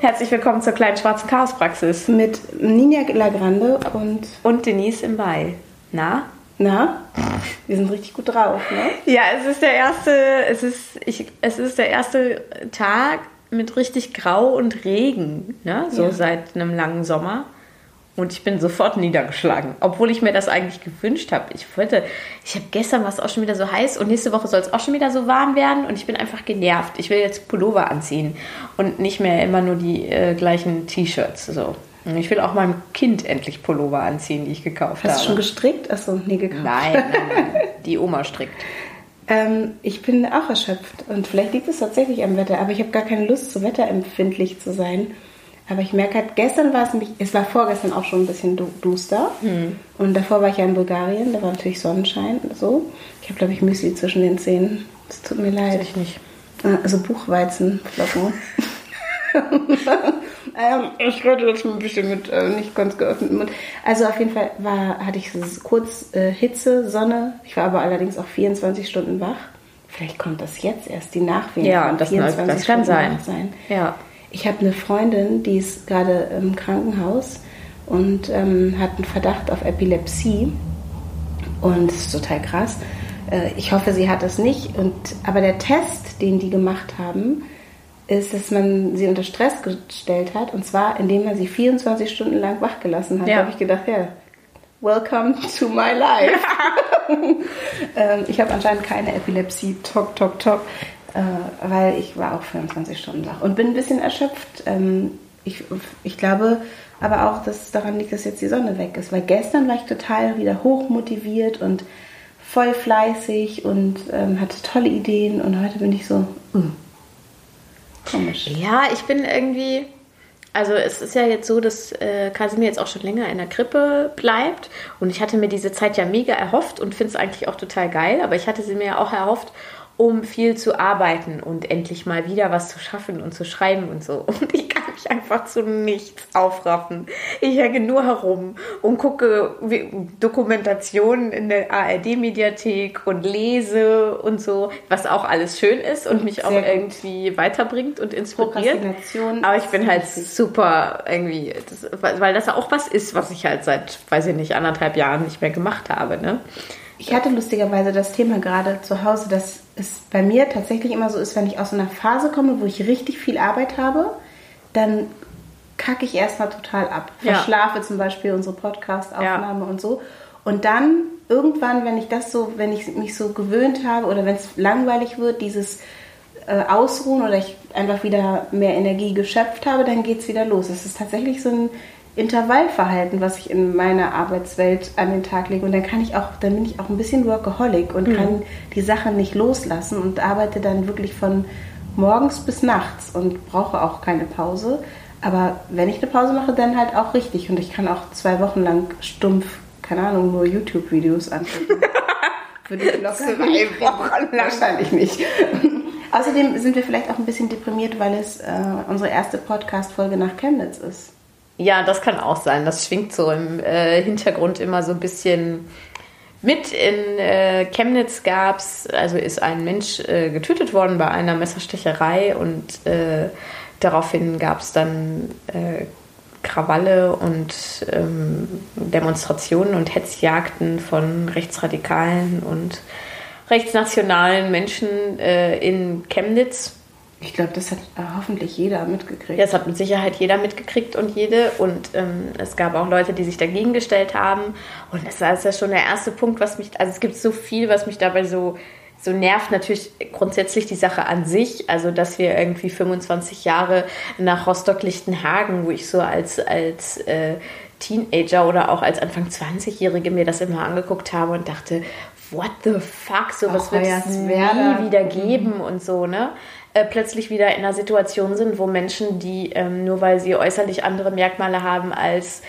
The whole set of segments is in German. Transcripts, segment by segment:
Herzlich willkommen zur kleinen schwarzen Chaospraxis mit Ninja Lagrande und und Denise im Mai. Na? Na? Wir sind richtig gut drauf, ne? Ja, es ist der erste, es ist, ich, es ist der erste Tag mit richtig Grau und Regen, ne? So Ja. seit einem langen Sommer. Und ich bin sofort niedergeschlagen, obwohl ich mir das eigentlich gewünscht habe. Ich wollte, ich habe gestern war es auch schon wieder so heiß und nächste Woche soll es auch schon wieder so warm werden und ich bin einfach genervt. Ich will jetzt Pullover anziehen und nicht mehr immer nur die äh, gleichen T-Shirts. So. Ich will auch meinem Kind endlich Pullover anziehen, die ich gekauft Hast habe. du schon gestrickt? Achso, nee, gekauft. nein, nein, nein. Die Oma strickt. Ähm, ich bin auch erschöpft und vielleicht liegt es tatsächlich am Wetter, aber ich habe gar keine Lust, so wetterempfindlich zu sein. Aber ich merke halt, gestern war es nämlich, es war vorgestern auch schon ein bisschen du- duster. Und davor war ich ja in Bulgarien, da war natürlich Sonnenschein und so. Ich habe, glaube ich, Müsli zwischen den Zähnen. Es tut mir leid. Ich nicht. Äh, Also Buchweizenflocken. ähm, ich rede jetzt mal ein bisschen mit äh, nicht ganz geöffnetem Mund. Also auf jeden Fall war, hatte ich kurz äh, Hitze, Sonne. Ich war aber allerdings auch 24 Stunden wach. Vielleicht kommt das jetzt erst, die Nachwehen. Ja, von das, das kann sein. wach sein. Ja. Ich habe eine Freundin, die ist gerade im Krankenhaus und ähm, hat einen Verdacht auf Epilepsie. Und das ist total krass. Äh, ich hoffe, sie hat das nicht. Und, aber der Test, den die gemacht haben, ist, dass man sie unter Stress gestellt hat. Und zwar, indem man sie 24 Stunden lang wach gelassen hat. Ja. Da habe ich gedacht, ja, welcome to my life. ähm, ich habe anscheinend keine Epilepsie. Tok, tok, tok. Äh, weil ich war auch 24 Stunden wach und bin ein bisschen erschöpft. Ähm, ich, ich glaube aber auch, dass es daran liegt, dass jetzt die Sonne weg ist. Weil gestern war ich total wieder hochmotiviert und voll fleißig und ähm, hatte tolle Ideen. Und heute bin ich so, uh, komisch. Ja, ich bin irgendwie. Also es ist ja jetzt so, dass äh, Kasimir jetzt auch schon länger in der Krippe bleibt. Und ich hatte mir diese Zeit ja mega erhofft und finde es eigentlich auch total geil. Aber ich hatte sie mir ja auch erhofft, um viel zu arbeiten und endlich mal wieder was zu schaffen und zu schreiben und so. Und ich kann mich einfach zu nichts aufraffen. Ich hänge nur herum und gucke Dokumentationen in der ARD-Mediathek und lese und so, was auch alles schön ist und mich auch Sehr gut. irgendwie weiterbringt und inspiriert. Aber ich bin halt super irgendwie, das, weil weil das auch was ist, was ich halt seit, weiß ich nicht, anderthalb Jahren nicht mehr gemacht habe. Ne? Ich hatte lustigerweise das Thema gerade zu Hause, dass es bei mir tatsächlich immer so ist, wenn ich aus so einer Phase komme, wo ich richtig viel Arbeit habe, dann kacke ich erstmal total ab. Ja. Verschlafe zum Beispiel unsere Podcast-Aufnahme und so. Und dann irgendwann, wenn ich das so, wenn ich mich so gewöhnt habe oder wenn es langweilig wird, dieses äh, Ausruhen oder ich einfach wieder mehr Energie geschöpft habe, dann geht es wieder los. Es ist tatsächlich so ein Intervallverhalten, was ich in meiner Arbeitswelt an den Tag lege. Und dann kann ich auch, dann bin ich auch ein bisschen Workaholic und kann die Sachen nicht loslassen und arbeite dann wirklich von morgens bis nachts und brauche auch keine Pause. Aber wenn ich eine Pause mache, dann halt auch richtig. Und ich kann auch zwei Wochen lang stumpf, keine Ahnung, nur YouTube-Videos angucken. Würde ich locker Zwei Wochen lang. Wahrscheinlich nicht. Außerdem sind wir vielleicht auch ein bisschen deprimiert, weil es äh, unsere erste Podcast-Folge nach Chemnitz ist. Ja, das kann auch sein. Das schwingt so im äh, Hintergrund immer so ein bisschen mit. In äh, Chemnitz gab's, also ist ein Mensch äh, getötet worden bei einer Messerstecherei und äh, daraufhin gab es dann äh, Krawalle und ähm, Demonstrationen und Hetzjagden von Rechtsradikalen und rechtsnationalen Menschen äh, in Chemnitz. Ich glaube, das hat äh, hoffentlich jeder mitgekriegt. Ja, das hat mit Sicherheit jeder mitgekriegt und jede. Und ähm, es gab auch Leute, die sich dagegen gestellt haben. Und das war ist ja schon der erste Punkt, was mich, also es gibt so viel, was mich dabei so, so nervt. Natürlich grundsätzlich die Sache an sich. Also, dass wir irgendwie 25 Jahre nach Rostock-Lichtenhagen, wo ich so als, als äh, Teenager oder auch als Anfang 20-Jährige mir das immer angeguckt habe und dachte, what the fuck, sowas wird es nie wieder geben und so, ne? Äh, plötzlich wieder in einer Situation sind, wo Menschen, die ähm, nur weil sie äußerlich andere Merkmale haben als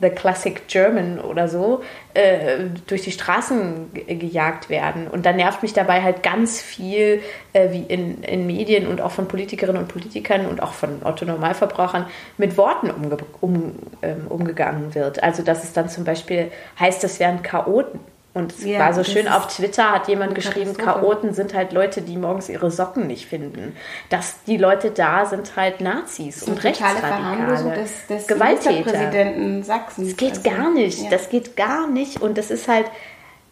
The Classic German oder so, äh, durch die Straßen ge- gejagt werden. Und da nervt mich dabei halt ganz viel, äh, wie in, in Medien und auch von Politikerinnen und Politikern und auch von Otto-Normalverbrauchern mit Worten umge um, ähm, umgegangen wird. Also, dass es dann zum Beispiel heißt, das wären Chaoten. Und es ja, war so schön auf Twitter, hat jemand geschrieben, Chaoten sind halt Leute, die morgens ihre Socken nicht finden. Dass die Leute da sind halt Nazis und Rechtsradikale, des, des Gewalttäter. Präsidenten Sachsen. Das geht also, gar nicht. Ja. Das geht gar nicht. Und das ist halt,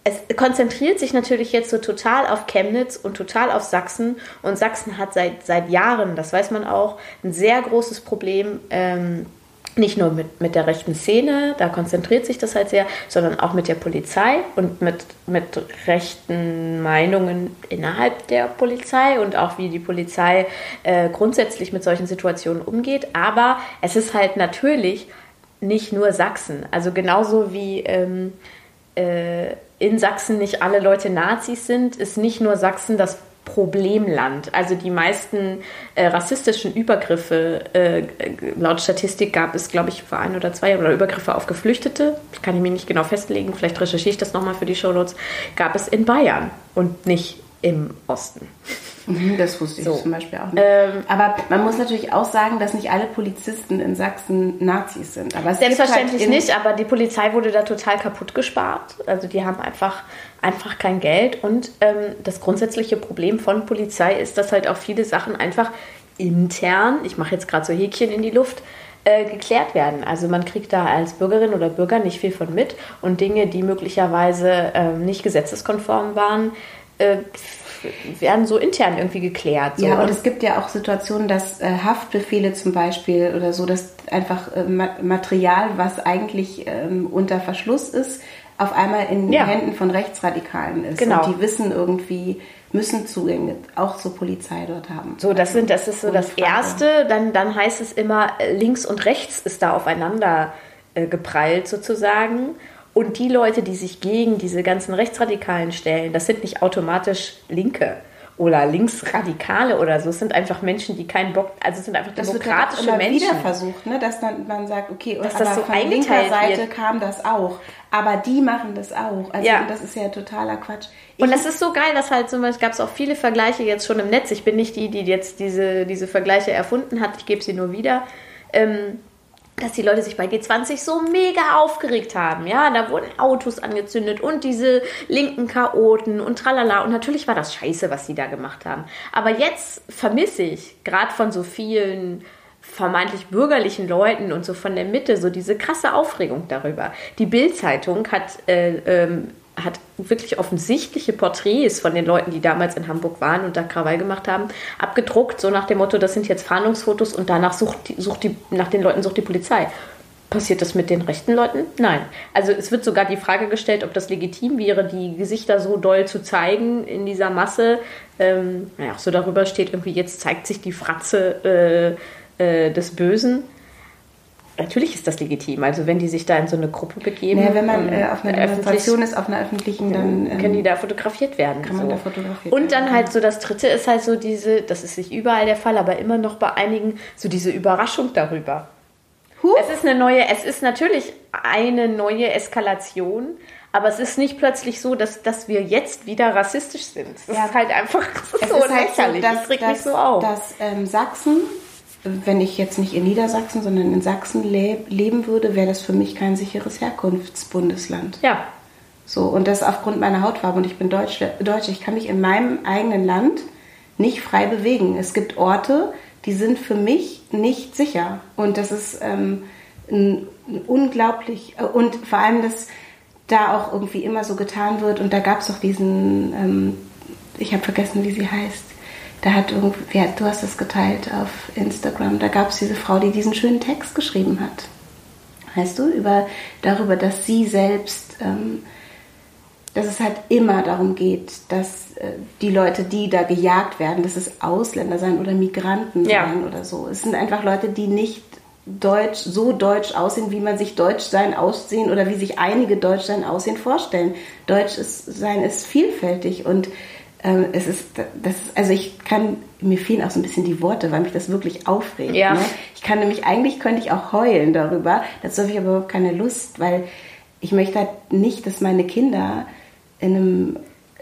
es konzentriert sich natürlich jetzt so total auf Chemnitz und total auf Sachsen. Und Sachsen hat seit, seit Jahren, das weiß man auch, ein sehr großes Problem. Ähm, nicht nur mit, mit der rechten Szene, da konzentriert sich das halt sehr, sondern auch mit der Polizei und mit, mit rechten Meinungen innerhalb der Polizei und auch wie die Polizei äh, grundsätzlich mit solchen Situationen umgeht. Aber es ist halt natürlich nicht nur Sachsen. Also genauso wie ähm, äh, in Sachsen nicht alle Leute Nazis sind, ist nicht nur Sachsen das Problemland. Also die meisten äh, rassistischen Übergriffe, äh, laut Statistik gab es, glaube ich, vor ein oder zwei oder Übergriffe auf Geflüchtete, kann ich mir nicht genau festlegen, vielleicht recherchiere ich das nochmal für die Shownotes, gab es in Bayern und nicht im Osten. Mhm, das wusste ich so. zum Beispiel auch nicht. Ähm, Aber man muss natürlich auch sagen, dass nicht alle Polizisten in Sachsen Nazis sind. Aber selbstverständlich halt nicht, aber die Polizei wurde da total kaputt gespart. Also die haben einfach, einfach kein Geld. Und ähm, das grundsätzliche Problem von Polizei ist, dass halt auch viele Sachen einfach intern, ich mache jetzt gerade so Häkchen in die Luft, äh, geklärt werden. Also man kriegt da als Bürgerin oder Bürger nicht viel von mit und Dinge, die möglicherweise äh, nicht gesetzeskonform waren, äh, werden so intern irgendwie geklärt. So. Ja, und es gibt ja auch Situationen, dass äh, Haftbefehle zum Beispiel oder so, dass einfach äh, Material, was eigentlich ähm, unter Verschluss ist, auf einmal in ja. Händen von Rechtsradikalen ist. Genau. Und die wissen irgendwie, müssen Zugänge auch zur Polizei dort haben. So, das sind, das ist so das Erste. Dann, dann heißt es immer, links und rechts ist da aufeinander äh, geprallt sozusagen. Und die Leute, die sich gegen diese ganzen Rechtsradikalen stellen, das sind nicht automatisch Linke oder Linksradikale oder so. Es sind einfach Menschen, die keinen Bock, also es sind einfach das demokratische wird Menschen. wieder versucht, ne? dass dann man sagt, okay, und Dass das so von linker Seite wird. kam das auch. Aber die machen das auch. Also ja. das ist ja totaler Quatsch. Ich und das ist so geil, dass halt zum Beispiel gab es auch viele Vergleiche jetzt schon im Netz. Ich bin nicht die, die jetzt diese, diese Vergleiche erfunden hat. Ich gebe sie nur wieder. Ähm, dass die Leute sich bei G20 so mega aufgeregt haben. Ja, da wurden Autos angezündet und diese linken Chaoten und tralala. Und natürlich war das scheiße, was sie da gemacht haben. Aber jetzt vermisse ich, gerade von so vielen vermeintlich bürgerlichen Leuten und so von der Mitte, so diese krasse Aufregung darüber. Die Bild-Zeitung hat äh, ähm, hat wirklich offensichtliche Porträts von den Leuten, die damals in Hamburg waren und da Krawall gemacht haben, abgedruckt, so nach dem Motto, das sind jetzt Fahndungsfotos und danach sucht die, sucht die, nach den Leuten sucht die Polizei. Passiert das mit den rechten Leuten? Nein. Also es wird sogar die Frage gestellt, ob das legitim wäre, die Gesichter so doll zu zeigen in dieser Masse. Ähm, naja, so darüber steht irgendwie, jetzt zeigt sich die Fratze äh, äh, des Bösen. Natürlich ist das legitim. Also wenn die sich da in so eine Gruppe begeben. Ja, wenn man ähm, äh, auf einer Demonstration ist, auf einer öffentlichen, dann ähm, können die da fotografiert werden. Kann man da fotografiert Und dann halt so das Dritte ist halt so diese, das ist nicht überall der Fall, aber immer noch bei einigen so diese Überraschung darüber. Huh. Es ist eine neue, es ist natürlich eine neue Eskalation, aber es ist nicht plötzlich so, dass, dass wir jetzt wieder rassistisch sind. Es ja. ist halt einfach so ist lächerlich. Halt so, dass, ich reg dass, mich so auf. Dass ähm, Sachsen wenn ich jetzt nicht in Niedersachsen, sondern in Sachsen le leben würde, wäre das für mich kein sicheres Herkunftsbundesland. Ja. So, und das aufgrund meiner Hautfarbe. Und ich bin Deutsch, Deutsch. Ich kann mich in meinem eigenen Land nicht frei bewegen. Es gibt Orte, die sind für mich nicht sicher. Und das ist ähm, ein, ein unglaublich. Äh, und vor allem, dass da auch irgendwie immer so getan wird. Und da gab es auch diesen, ähm, ich habe vergessen, wie sie heißt da hat irgendwie, du hast es geteilt auf Instagram, da gab es diese Frau, die diesen schönen Text geschrieben hat. Weißt du, über, darüber, dass sie selbst, ähm, dass es halt immer darum geht, dass äh, die Leute, die da gejagt werden, dass es Ausländer sein oder Migranten ja. sein oder so. Es sind einfach Leute, die nicht deutsch, so deutsch aussehen, wie man sich deutsch sein aussehen oder wie sich einige deutsch sein aussehen vorstellen. Deutsch ist, sein ist vielfältig und es ist, das, also ich kann, mir fehlen auch so ein bisschen die Worte, weil mich das wirklich aufregt. Ja. Ne? Ich kann nämlich, eigentlich könnte ich auch heulen darüber, dazu habe ich aber überhaupt keine Lust, weil ich möchte halt nicht, dass meine Kinder in einem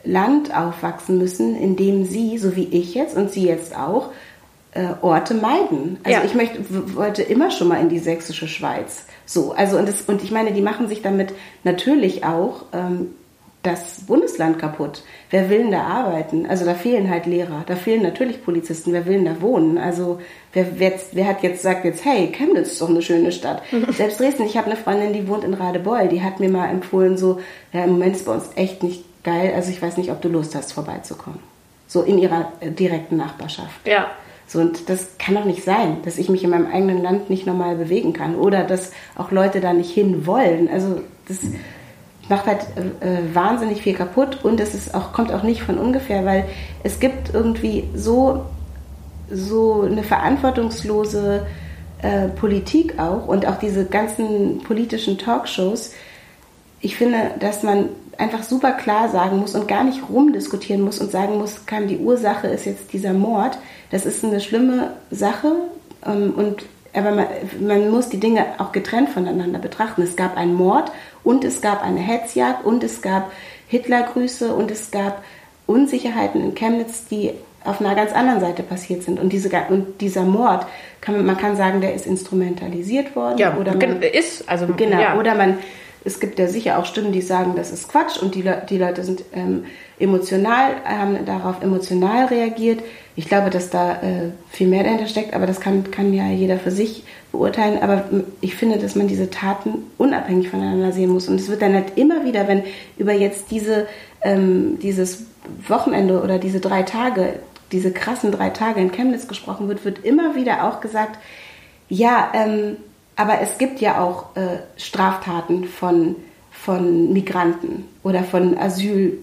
Land aufwachsen müssen, in dem sie, so wie ich jetzt und sie jetzt auch, äh, Orte meiden. Also ja. ich möchte, wollte immer schon mal in die sächsische Schweiz. So, also und, das, und ich meine, die machen sich damit natürlich auch ähm, das Bundesland kaputt. Wer will denn da arbeiten? Also da fehlen halt Lehrer, da fehlen natürlich Polizisten. Wer will denn da wohnen? Also wer, wer, wer hat jetzt sagt jetzt, hey, Chemnitz ist doch eine schöne Stadt. Selbst Dresden, ich habe eine Freundin, die wohnt in Radebeul, die hat mir mal empfohlen, so, ja, im Moment ist bei uns echt nicht geil. Also ich weiß nicht, ob du Lust hast, vorbeizukommen. So in ihrer äh, direkten Nachbarschaft. Ja. So, und das kann doch nicht sein, dass ich mich in meinem eigenen Land nicht normal bewegen kann oder dass auch Leute da nicht hin wollen. Also das macht halt äh, wahnsinnig viel kaputt und es ist auch, kommt auch nicht von ungefähr, weil es gibt irgendwie so, so eine verantwortungslose äh, Politik auch und auch diese ganzen politischen Talkshows. Ich finde, dass man einfach super klar sagen muss und gar nicht rumdiskutieren muss und sagen muss, kann die Ursache ist jetzt dieser Mord. Das ist eine schlimme Sache ähm, und aber man, man, muss die Dinge auch getrennt voneinander betrachten. Es gab einen Mord und es gab eine Hetzjagd und es gab Hitlergrüße und es gab Unsicherheiten in Chemnitz, die auf einer ganz anderen Seite passiert sind. Und, diese, und dieser Mord, kann man, man kann sagen, der ist instrumentalisiert worden. Ja, oder man, ist. Also, genau, ja. oder man es gibt ja sicher auch Stimmen, die sagen, das ist Quatsch und die, Le die Leute sind ähm, emotional, haben darauf emotional reagiert. Ich glaube, dass da äh, viel mehr dahinter steckt, aber das kann, kann ja jeder für sich beurteilen. Aber ich finde, dass man diese Taten unabhängig voneinander sehen muss. Und es wird dann halt immer wieder, wenn über jetzt diese, ähm, dieses Wochenende oder diese drei Tage, diese krassen drei Tage in Chemnitz gesprochen wird, wird immer wieder auch gesagt, ja, ähm, aber es gibt ja auch äh, Straftaten von, von Migranten oder von Asylbewerbern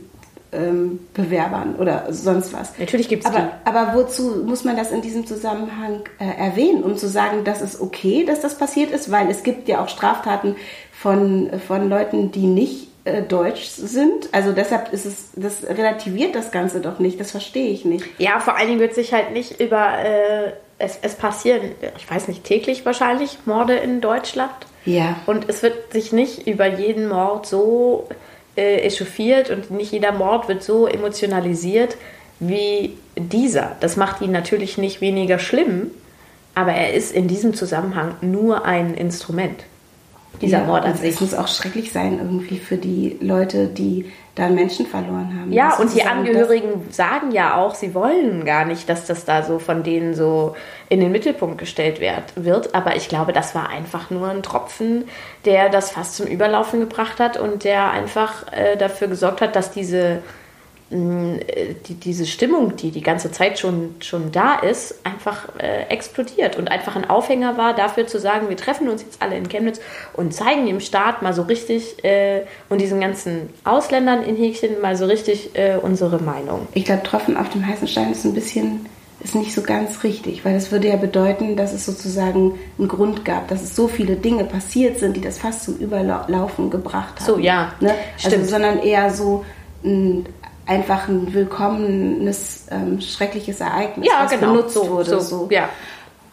ähm, oder sonst was. Natürlich gibt es aber, aber wozu muss man das in diesem Zusammenhang äh, erwähnen, um zu sagen, dass es okay, dass das passiert ist? Weil es gibt ja auch Straftaten von, von Leuten, die nicht äh, deutsch sind. Also deshalb ist es, das relativiert das Ganze doch nicht. Das verstehe ich nicht. Ja, vor allen Dingen wird sich halt nicht über äh, es, es passieren, ich weiß nicht, täglich wahrscheinlich Morde in Deutschland. Ja. Und es wird sich nicht über jeden Mord so äh, echauffiert und nicht jeder Mord wird so emotionalisiert wie dieser. Das macht ihn natürlich nicht weniger schlimm, aber er ist in diesem Zusammenhang nur ein Instrument. Dieser Mord an sich. Es muss auch schrecklich sein irgendwie für die Leute, die da Menschen verloren haben. Ja, und die Angehörigen sagen ja auch, sie wollen gar nicht, dass das da so von denen so in den Mittelpunkt gestellt wird. Aber ich glaube, das war einfach nur ein Tropfen, der das fast zum Überlaufen gebracht hat und der einfach äh, dafür gesorgt hat, dass diese die, diese Stimmung, die die ganze Zeit schon, schon da ist, einfach äh, explodiert und einfach ein Aufhänger war dafür zu sagen, wir treffen uns jetzt alle in Chemnitz und zeigen dem Staat mal so richtig äh, und diesen ganzen Ausländern in Häkchen mal so richtig äh, unsere Meinung. Ich glaube, Tropfen auf dem heißen Stein ist ein bisschen ist nicht so ganz richtig, weil das würde ja bedeuten, dass es sozusagen einen Grund gab, dass es so viele Dinge passiert sind, die das fast zum Überlaufen gebracht haben. So, ja. Ne? Also, sondern eher so ein einfach ein willkommenes, ähm, schreckliches Ereignis, ja, was genau. benutzt so, wurde. So. so. Ja.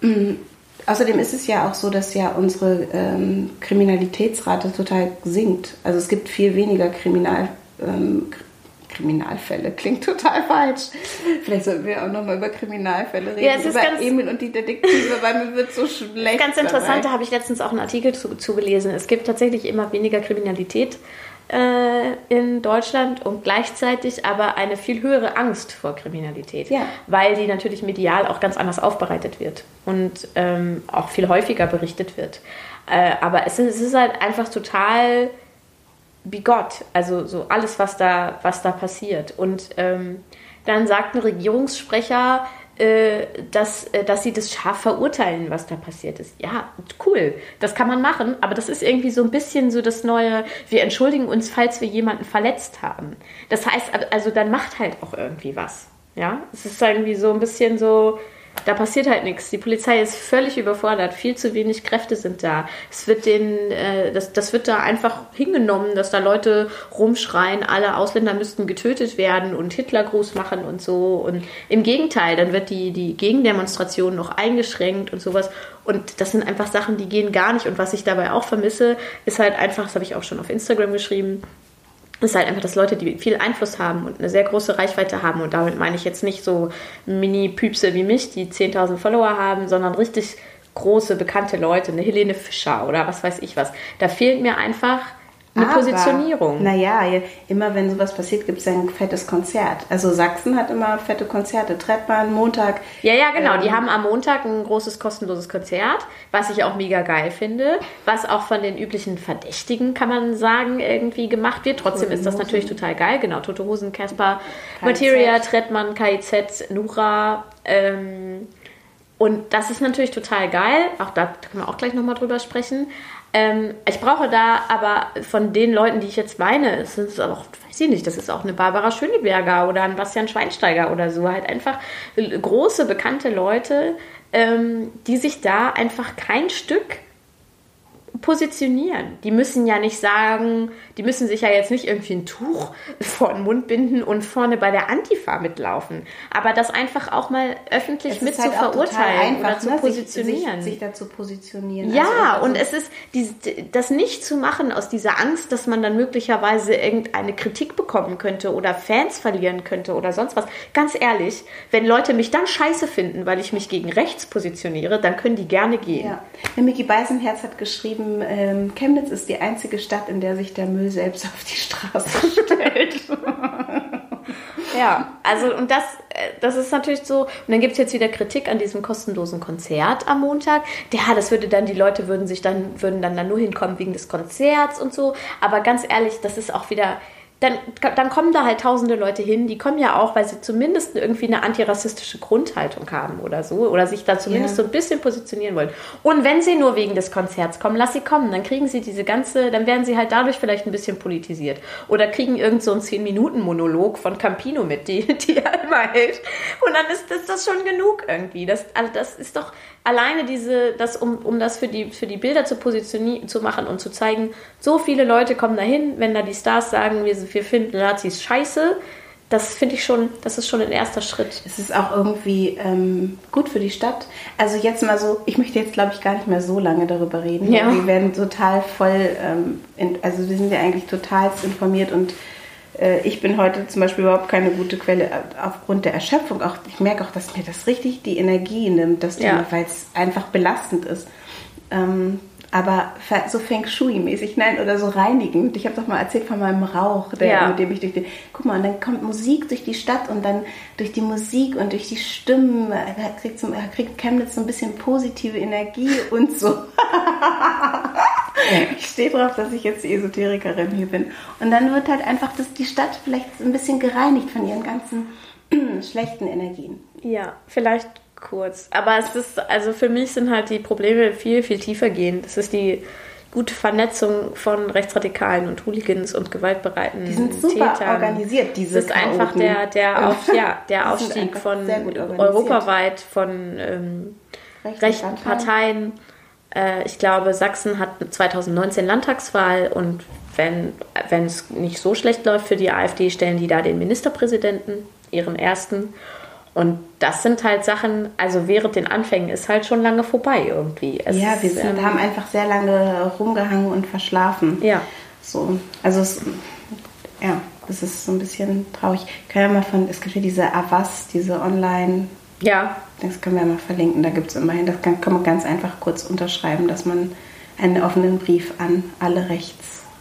Mhm. Außerdem ist es ja auch so, dass ja unsere ähm, Kriminalitätsrate total sinkt. Also es gibt viel weniger Kriminal, ähm, Kriminalfälle. Klingt total falsch. Vielleicht sollten wir auch nochmal über Kriminalfälle reden. Ja, es ist über ganz, Emil und die Detektive, weil mir wird so schlecht. Ganz interessant, da habe ich letztens auch einen Artikel zu, zugelesen. Es gibt tatsächlich immer weniger Kriminalität äh, in Deutschland und gleichzeitig aber eine viel höhere Angst vor Kriminalität, ja. weil die natürlich medial auch ganz anders aufbereitet wird und ähm, auch viel häufiger berichtet wird. Äh, aber es ist, es ist halt einfach total bigott, also so alles, was da, was da passiert. Und ähm, dann sagt ein Regierungssprecher, dass, äh, dass sie das scharf verurteilen, was da passiert ist. Ja, cool, das kann man machen, aber das ist irgendwie so ein bisschen so das neue, wir entschuldigen uns, falls wir jemanden verletzt haben. Das heißt, also dann macht halt auch irgendwie was. Ja, es ist irgendwie so ein bisschen so, da passiert halt nichts. Die Polizei ist völlig überfordert, viel zu wenig Kräfte sind da. Es wird den, äh, das, das wird da einfach hingenommen, dass da Leute rumschreien, alle Ausländer müssten getötet werden und Hitlergruß machen und so. Und im Gegenteil, dann wird die, die Gegendemonstration noch eingeschränkt und sowas. Und das sind einfach Sachen, die gehen gar nicht. Und was ich dabei auch vermisse, ist halt einfach, das habe ich auch schon auf Instagram geschrieben, ist halt einfach, dass Leute, die viel Einfluss haben und eine sehr große Reichweite haben, und damit meine ich jetzt nicht so Mini-Püpse wie mich, die 10.000 Follower haben, sondern richtig große, bekannte Leute, eine Helene Fischer oder was weiß ich was. Da fehlt mir einfach eine Aber, Positionierung. Naja, immer wenn sowas passiert, gibt es ein fettes Konzert. Also Sachsen hat immer fette Konzerte. Trettmann, Montag. Ja, ja, genau. Ähm, die haben am Montag ein großes kostenloses Konzert, was ich auch mega geil finde, was auch von den üblichen Verdächtigen, kann man sagen, irgendwie gemacht wird. Trotzdem ist das natürlich total geil. Genau, Tote Hosen, Casper, Materia, Trettmann, KIZ, Nura. Ähm, und das ist natürlich total geil. Auch da können wir auch gleich nochmal drüber sprechen. Ähm, ich brauche da aber von den Leuten, die ich jetzt meine, es sind auch, weiß ich nicht, das ist auch eine Barbara Schöneberger oder ein Bastian Schweinsteiger oder so, halt einfach große, bekannte Leute, ähm, die sich da einfach kein Stück positionieren. Die müssen ja nicht sagen, die müssen sich ja jetzt nicht irgendwie ein Tuch vor den Mund binden und vorne bei der Antifa mitlaufen. Aber das einfach auch mal öffentlich mit halt zu verurteilen einfach, oder zu ne? positionieren. Sich, sich dazu positionieren. Ja, also, also und es ist die, das nicht zu machen aus dieser Angst, dass man dann möglicherweise irgendeine Kritik bekommen könnte oder Fans verlieren könnte oder sonst was. Ganz ehrlich, wenn Leute mich dann scheiße finden, weil ich mich gegen rechts positioniere, dann können die gerne gehen. Ja. Der Micky Beisenherz hat geschrieben, ähm, Chemnitz ist die einzige Stadt, in der sich der Müll selbst auf die Straße stellt. ja, also und das, äh, das ist natürlich so. Und dann gibt es jetzt wieder Kritik an diesem kostenlosen Konzert am Montag. Ja, das würde dann, die Leute würden sich dann, würden dann, dann nur hinkommen wegen des Konzerts und so. Aber ganz ehrlich, das ist auch wieder dann, dann kommen da halt tausende Leute hin, die kommen ja auch, weil sie zumindest irgendwie eine antirassistische Grundhaltung haben oder so, oder sich da zumindest ja. so ein bisschen positionieren wollen. Und wenn sie nur wegen des Konzerts kommen, lass sie kommen, dann kriegen sie diese ganze, dann werden sie halt dadurch vielleicht ein bisschen politisiert. Oder kriegen irgend so einen 10-Minuten-Monolog von Campino mit, die, die er immer hält. Und dann ist das, das schon genug irgendwie. Das, also das ist doch, alleine diese, das, um, um das für die, für die Bilder zu positionieren, zu machen und zu zeigen, so viele Leute kommen dahin, wenn da die Stars sagen, wir, wir finden Nazis scheiße, das finde ich schon, das ist schon ein erster Schritt. Es ist auch irgendwie ähm, gut für die Stadt. Also jetzt mal so, ich möchte jetzt glaube ich gar nicht mehr so lange darüber reden. Ja. Wir werden total voll, ähm, in, also wir sind ja eigentlich total informiert und äh, ich bin heute zum Beispiel überhaupt keine gute Quelle äh, aufgrund der Erschöpfung. Auch, ich merke auch, dass mir das richtig die Energie nimmt, das ja. weil es einfach belastend ist. Ähm, aber so Feng Shui-mäßig, nein, oder so reinigend. Ich habe doch mal erzählt von meinem Rauch, der, ja. mit dem ich durch die. Guck mal, und dann kommt Musik durch die Stadt und dann durch die Musik und durch die Stimmen kriegt, kriegt Chemnitz so ein bisschen positive Energie und so. ich stehe drauf, dass ich jetzt die Esoterikerin hier bin. Und dann wird halt einfach das, die Stadt vielleicht ein bisschen gereinigt von ihren ganzen schlechten Energien. Ja, vielleicht kurz. Aber es ist, also für mich sind halt die Probleme viel, viel tiefer gehend. Das ist die gute Vernetzung von Rechtsradikalen und Hooligans und gewaltbereiten Die sind super Tätern. organisiert, diese Das ist Chaoten. einfach der, der, auf, ja, der Aufstieg von europaweit von ähm, rechten Parteien. Äh, ich glaube, Sachsen hat 2019 Landtagswahl und wenn es nicht so schlecht läuft für die AfD, stellen die da den Ministerpräsidenten, ihren ersten. Und das sind halt Sachen, also während den Anfängen ist halt schon lange vorbei irgendwie. Es ja, wir sind, ähm, haben einfach sehr lange rumgehangen und verschlafen. Ja. So, also es, ja, das ist so ein bisschen traurig. Ich kann ja mal von, es gibt ja diese Avas, diese Online- ja. Das können wir mal verlinken. Da gibt es immerhin, das kann, kann man ganz einfach kurz unterschreiben, dass man einen offenen Brief an alle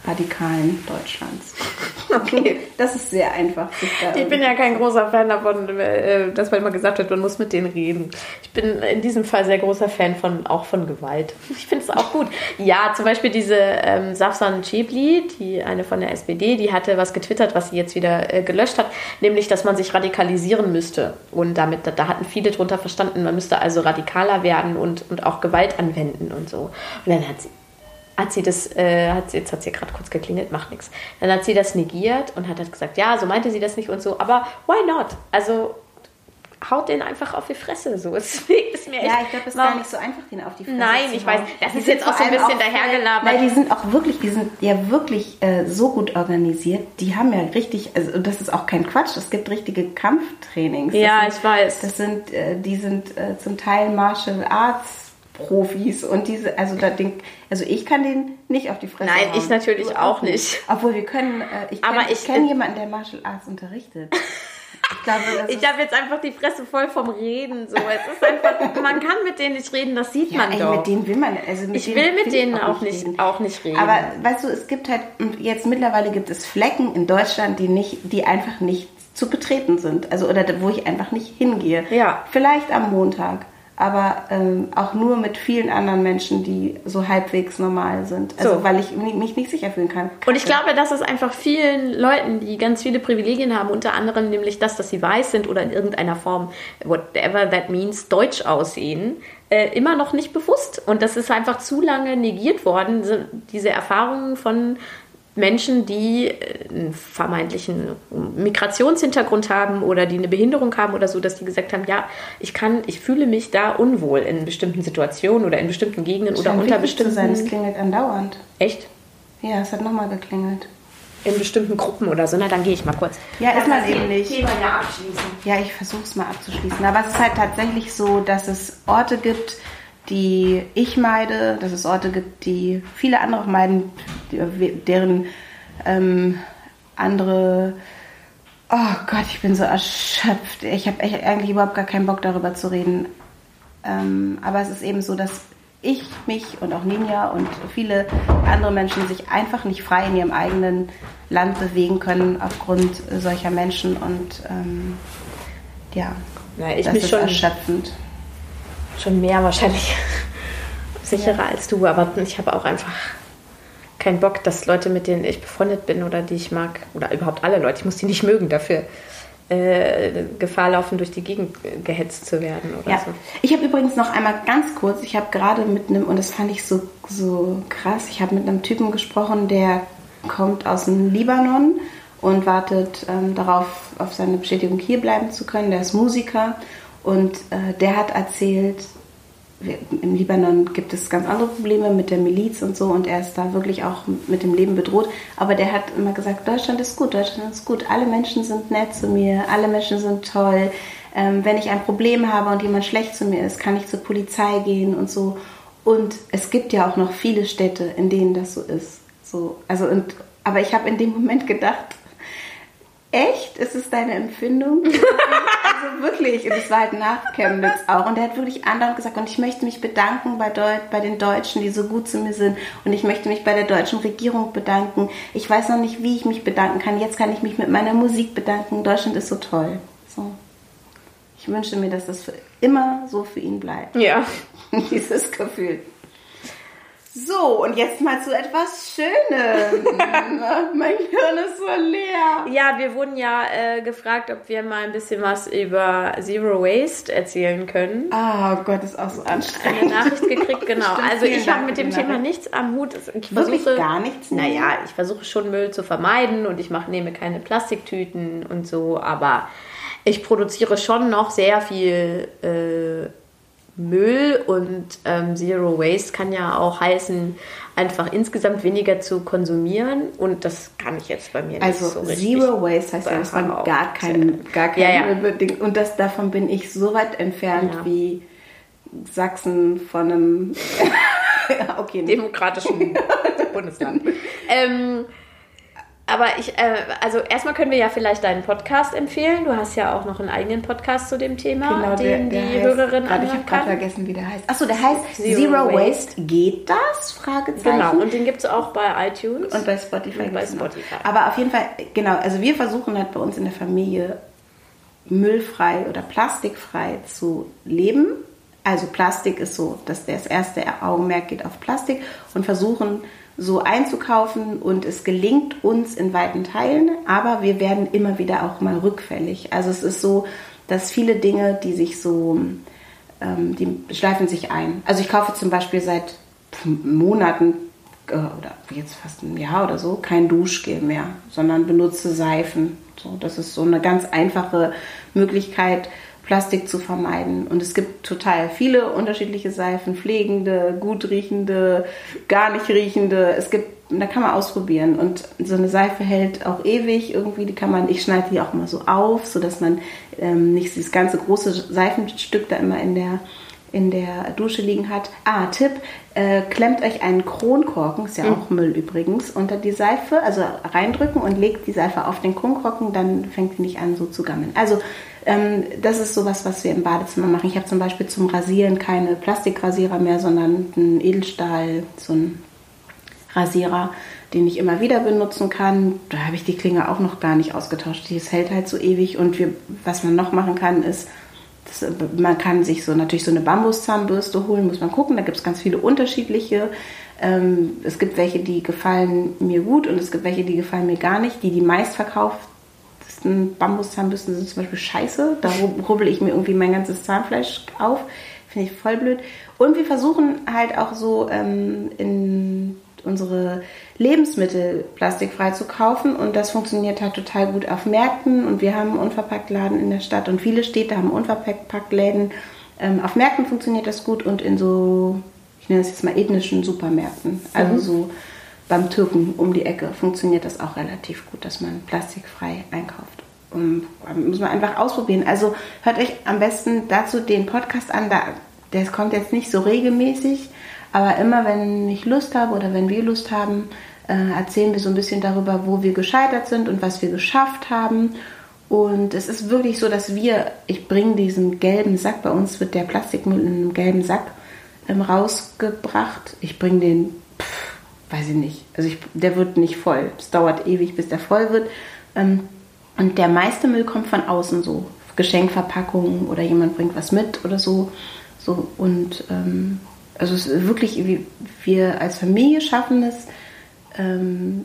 Rechtsradikalen Deutschlands Okay, das ist sehr einfach. Ich bin ja kein großer Fan davon, äh, dass man immer gesagt wird, man muss mit denen reden. Ich bin in diesem Fall sehr großer Fan von auch von Gewalt. Ich finde es auch gut. Ja, zum Beispiel diese ähm, Safsan Chebli, die eine von der SPD, die hatte was getwittert, was sie jetzt wieder äh, gelöscht hat, nämlich, dass man sich radikalisieren müsste. Und damit, da, da hatten viele drunter verstanden, man müsste also radikaler werden und, und auch Gewalt anwenden und so. Und dann hat sie hat sie das, äh, hat, jetzt hat sie gerade kurz geklingelt, macht nichts. Dann hat sie das negiert und hat halt gesagt, ja, so meinte sie das nicht und so, aber why not? Also haut den einfach auf die Fresse. So. Ist mir echt, ja, ich glaube, es ist gar nicht so einfach, den auf die Fresse Nein, ich weiß, das die ist jetzt auch so ein bisschen dahergelabert. Nein, die sind auch wirklich, die sind ja wirklich äh, so gut organisiert. Die haben ja richtig, also das ist auch kein Quatsch, es gibt richtige Kampftrainings. Das ja, sind, ich weiß. Das sind, äh, die sind äh, zum Teil Martial Arts Profis und diese, also da denk, also ich kann den nicht auf die Fresse Nein, hauen. ich natürlich auch nicht. Obwohl wir können, äh, ich kenne kenn jemanden, der Martial Arts unterrichtet. Ich, glaube, ich habe jetzt einfach die Fresse voll vom Reden. So. Es ist einfach, man kann mit denen nicht reden, das sieht ja, man ey, doch. Mit denen will man, also mit ich will mit denen auch nicht, reden. auch nicht reden. Aber weißt du, es gibt halt, jetzt mittlerweile gibt es Flecken in Deutschland, die nicht, die einfach nicht zu betreten sind. Also, oder wo ich einfach nicht hingehe. Ja. Vielleicht am Montag aber ähm, auch nur mit vielen anderen Menschen, die so halbwegs normal sind. Also so. weil ich mich nicht sicher fühlen kann. Und ich glaube, dass es einfach vielen Leuten, die ganz viele Privilegien haben, unter anderem nämlich das, dass sie weiß sind oder in irgendeiner Form, whatever that means, deutsch aussehen, äh, immer noch nicht bewusst. Und das ist einfach zu lange negiert worden, diese Erfahrungen von Menschen, die äh, einen vermeintlichen Migrationshintergrund haben oder die eine Behinderung haben oder so, dass die gesagt haben, ja, ich kann, ich fühle mich da unwohl in bestimmten Situationen oder in bestimmten Gegenden oder unter bestimmten. Zu sein, es klingelt andauernd. Echt? Ja, es hat nochmal geklingelt. In bestimmten Gruppen oder so, na dann gehe ich mal kurz. Ja, ist man eben nicht. Thema ja abschließen. Ja, ich versuche es mal abzuschließen. Aber es ist halt tatsächlich so, dass es Orte gibt, die ich meide, dass es Orte gibt, die viele andere auch meiden, deren ähm, andere. Oh Gott, ich bin so erschöpft. Ich habe eigentlich überhaupt gar keinen Bock darüber zu reden. Ähm, aber es ist eben so, dass ich mich und auch Ninja und viele andere Menschen sich einfach nicht frei in ihrem eigenen Land bewegen können aufgrund solcher Menschen und ähm, ja, ja ich das ist schon erschöpfend schon mehr wahrscheinlich sicherer ja. als du, aber ich habe auch einfach keinen Bock, dass Leute, mit denen ich befreundet bin oder die ich mag, oder überhaupt alle Leute, ich muss die nicht mögen dafür, äh, Gefahr laufen, durch die Gegend gehetzt zu werden oder ja. so. Ich habe übrigens noch einmal ganz kurz, ich habe gerade mit einem, und das fand ich so, so krass, ich habe mit einem Typen gesprochen, der kommt aus dem Libanon und wartet ähm, darauf, auf seine Bestätigung hier bleiben zu können. Der ist Musiker und äh, der hat erzählt, im Libanon gibt es ganz andere Probleme mit der Miliz und so und er ist da wirklich auch mit dem Leben bedroht. Aber der hat immer gesagt, Deutschland ist gut, Deutschland ist gut, alle Menschen sind nett zu mir, alle Menschen sind toll. Ähm, wenn ich ein Problem habe und jemand schlecht zu mir ist, kann ich zur Polizei gehen und so. Und es gibt ja auch noch viele Städte, in denen das so ist. So, also und, aber ich habe in dem Moment gedacht, Echt? Ist es deine Empfindung? also wirklich. Und es war halt nach Chemnitz auch. Und er hat wirklich andauernd gesagt, und ich möchte mich bedanken bei, Deut bei den Deutschen, die so gut zu mir sind. Und ich möchte mich bei der deutschen Regierung bedanken. Ich weiß noch nicht, wie ich mich bedanken kann. Jetzt kann ich mich mit meiner Musik bedanken. Deutschland ist so toll. So. Ich wünsche mir, dass das für immer so für ihn bleibt. Ja. Dieses Gefühl. So, und jetzt mal zu etwas Schönem. mein Hirn ist so leer. Ja, wir wurden ja äh, gefragt, ob wir mal ein bisschen was über Zero Waste erzählen können. Ah, oh Gott, ist auch so anstrengend. Eine Nachricht gekriegt, genau. Stimmt, also ich habe mit dem Thema nichts am Hut. Ich Wirklich versuche, gar nichts? Naja, ich versuche schon Müll zu vermeiden und ich mach, nehme keine Plastiktüten und so, aber ich produziere schon noch sehr viel äh, Müll und ähm, Zero Waste kann ja auch heißen, einfach insgesamt weniger zu konsumieren und das kann ich jetzt bei mir also nicht so richtig. Also Zero Waste heißt ja, dass man gar keinen gar kein ja, ja. und das davon bin ich so weit entfernt ja. wie Sachsen von einem okay, demokratischen Bundesland. ähm, aber ich, äh, also erstmal können wir ja vielleicht deinen Podcast empfehlen. Du hast ja auch noch einen eigenen Podcast zu dem Thema, genau, den der, der die heißt, Hörerin anhören Ich habe gerade vergessen, wie der heißt. Achso, der heißt Zero, Zero Waste. Waste. Geht das? Fragezeichen. Genau, und den gibt es auch bei iTunes. Und bei Spotify. Und bei Spotify. Aber auf jeden Fall, genau, also wir versuchen halt bei uns in der Familie müllfrei oder plastikfrei zu leben. Also Plastik ist so, dass das erste Augenmerk geht auf Plastik und versuchen so einzukaufen und es gelingt uns in weiten Teilen, aber wir werden immer wieder auch mal rückfällig. Also es ist so, dass viele Dinge, die sich so, ähm, die schleifen sich ein. Also ich kaufe zum Beispiel seit Monaten äh, oder jetzt fast ein Jahr oder so kein Duschgel mehr, sondern benutze Seifen. So, das ist so eine ganz einfache Möglichkeit, Plastik zu vermeiden. Und es gibt total viele unterschiedliche Seifen, pflegende, gut riechende, gar nicht riechende. Es gibt, da kann man ausprobieren. Und so eine Seife hält auch ewig irgendwie. Die kann man, ich schneide die auch mal so auf, sodass man ähm, nicht dieses ganze große Seifenstück da immer in der in der Dusche liegen hat. Ah, Tipp, äh, klemmt euch einen Kronkorken, ist ja mhm. auch Müll übrigens, unter die Seife, also reindrücken und legt die Seife auf den Kronkorken, dann fängt sie nicht an so zu gammeln. Also ähm, das ist sowas, was wir im Badezimmer machen. Ich habe zum Beispiel zum Rasieren keine Plastikrasierer mehr, sondern einen Edelstahl, so ein Rasierer, den ich immer wieder benutzen kann. Da habe ich die Klinge auch noch gar nicht ausgetauscht. Die hält halt so ewig und wir, was man noch machen kann, ist man kann sich so natürlich so eine Bambuszahnbürste holen, muss man gucken. Da gibt es ganz viele unterschiedliche. Ähm, es gibt welche, die gefallen mir gut und es gibt welche, die gefallen mir gar nicht. Die, die meistverkauftesten Bambuszahnbürsten sind zum Beispiel scheiße. Da rubbel ich mir irgendwie mein ganzes Zahnfleisch auf. Finde ich voll blöd. Und wir versuchen halt auch so ähm, in unsere Lebensmittel plastikfrei zu kaufen und das funktioniert halt total gut auf Märkten und wir haben einen Unverpacktladen in der Stadt und viele Städte haben Unverpacktläden. Ähm, auf Märkten funktioniert das gut und in so, ich nenne es jetzt mal ethnischen Supermärkten, also mhm. so beim Türken um die Ecke funktioniert das auch relativ gut, dass man plastikfrei einkauft. Und muss man einfach ausprobieren. Also hört euch am besten dazu den Podcast an. Da, der kommt jetzt nicht so regelmäßig, aber immer wenn ich Lust habe oder wenn wir Lust haben, äh, erzählen wir so ein bisschen darüber, wo wir gescheitert sind und was wir geschafft haben. Und es ist wirklich so, dass wir, ich bringe diesen gelben Sack, bei uns wird der Plastikmüll in einem gelben Sack ähm, rausgebracht. Ich bringe den, pff, weiß ich nicht, also ich, der wird nicht voll. Es dauert ewig, bis der voll wird. Ähm, und der meiste Müll kommt von außen so. Geschenkverpackungen oder jemand bringt was mit oder so. so und ähm, also es ist wirklich, wir als Familie schaffen es, ähm,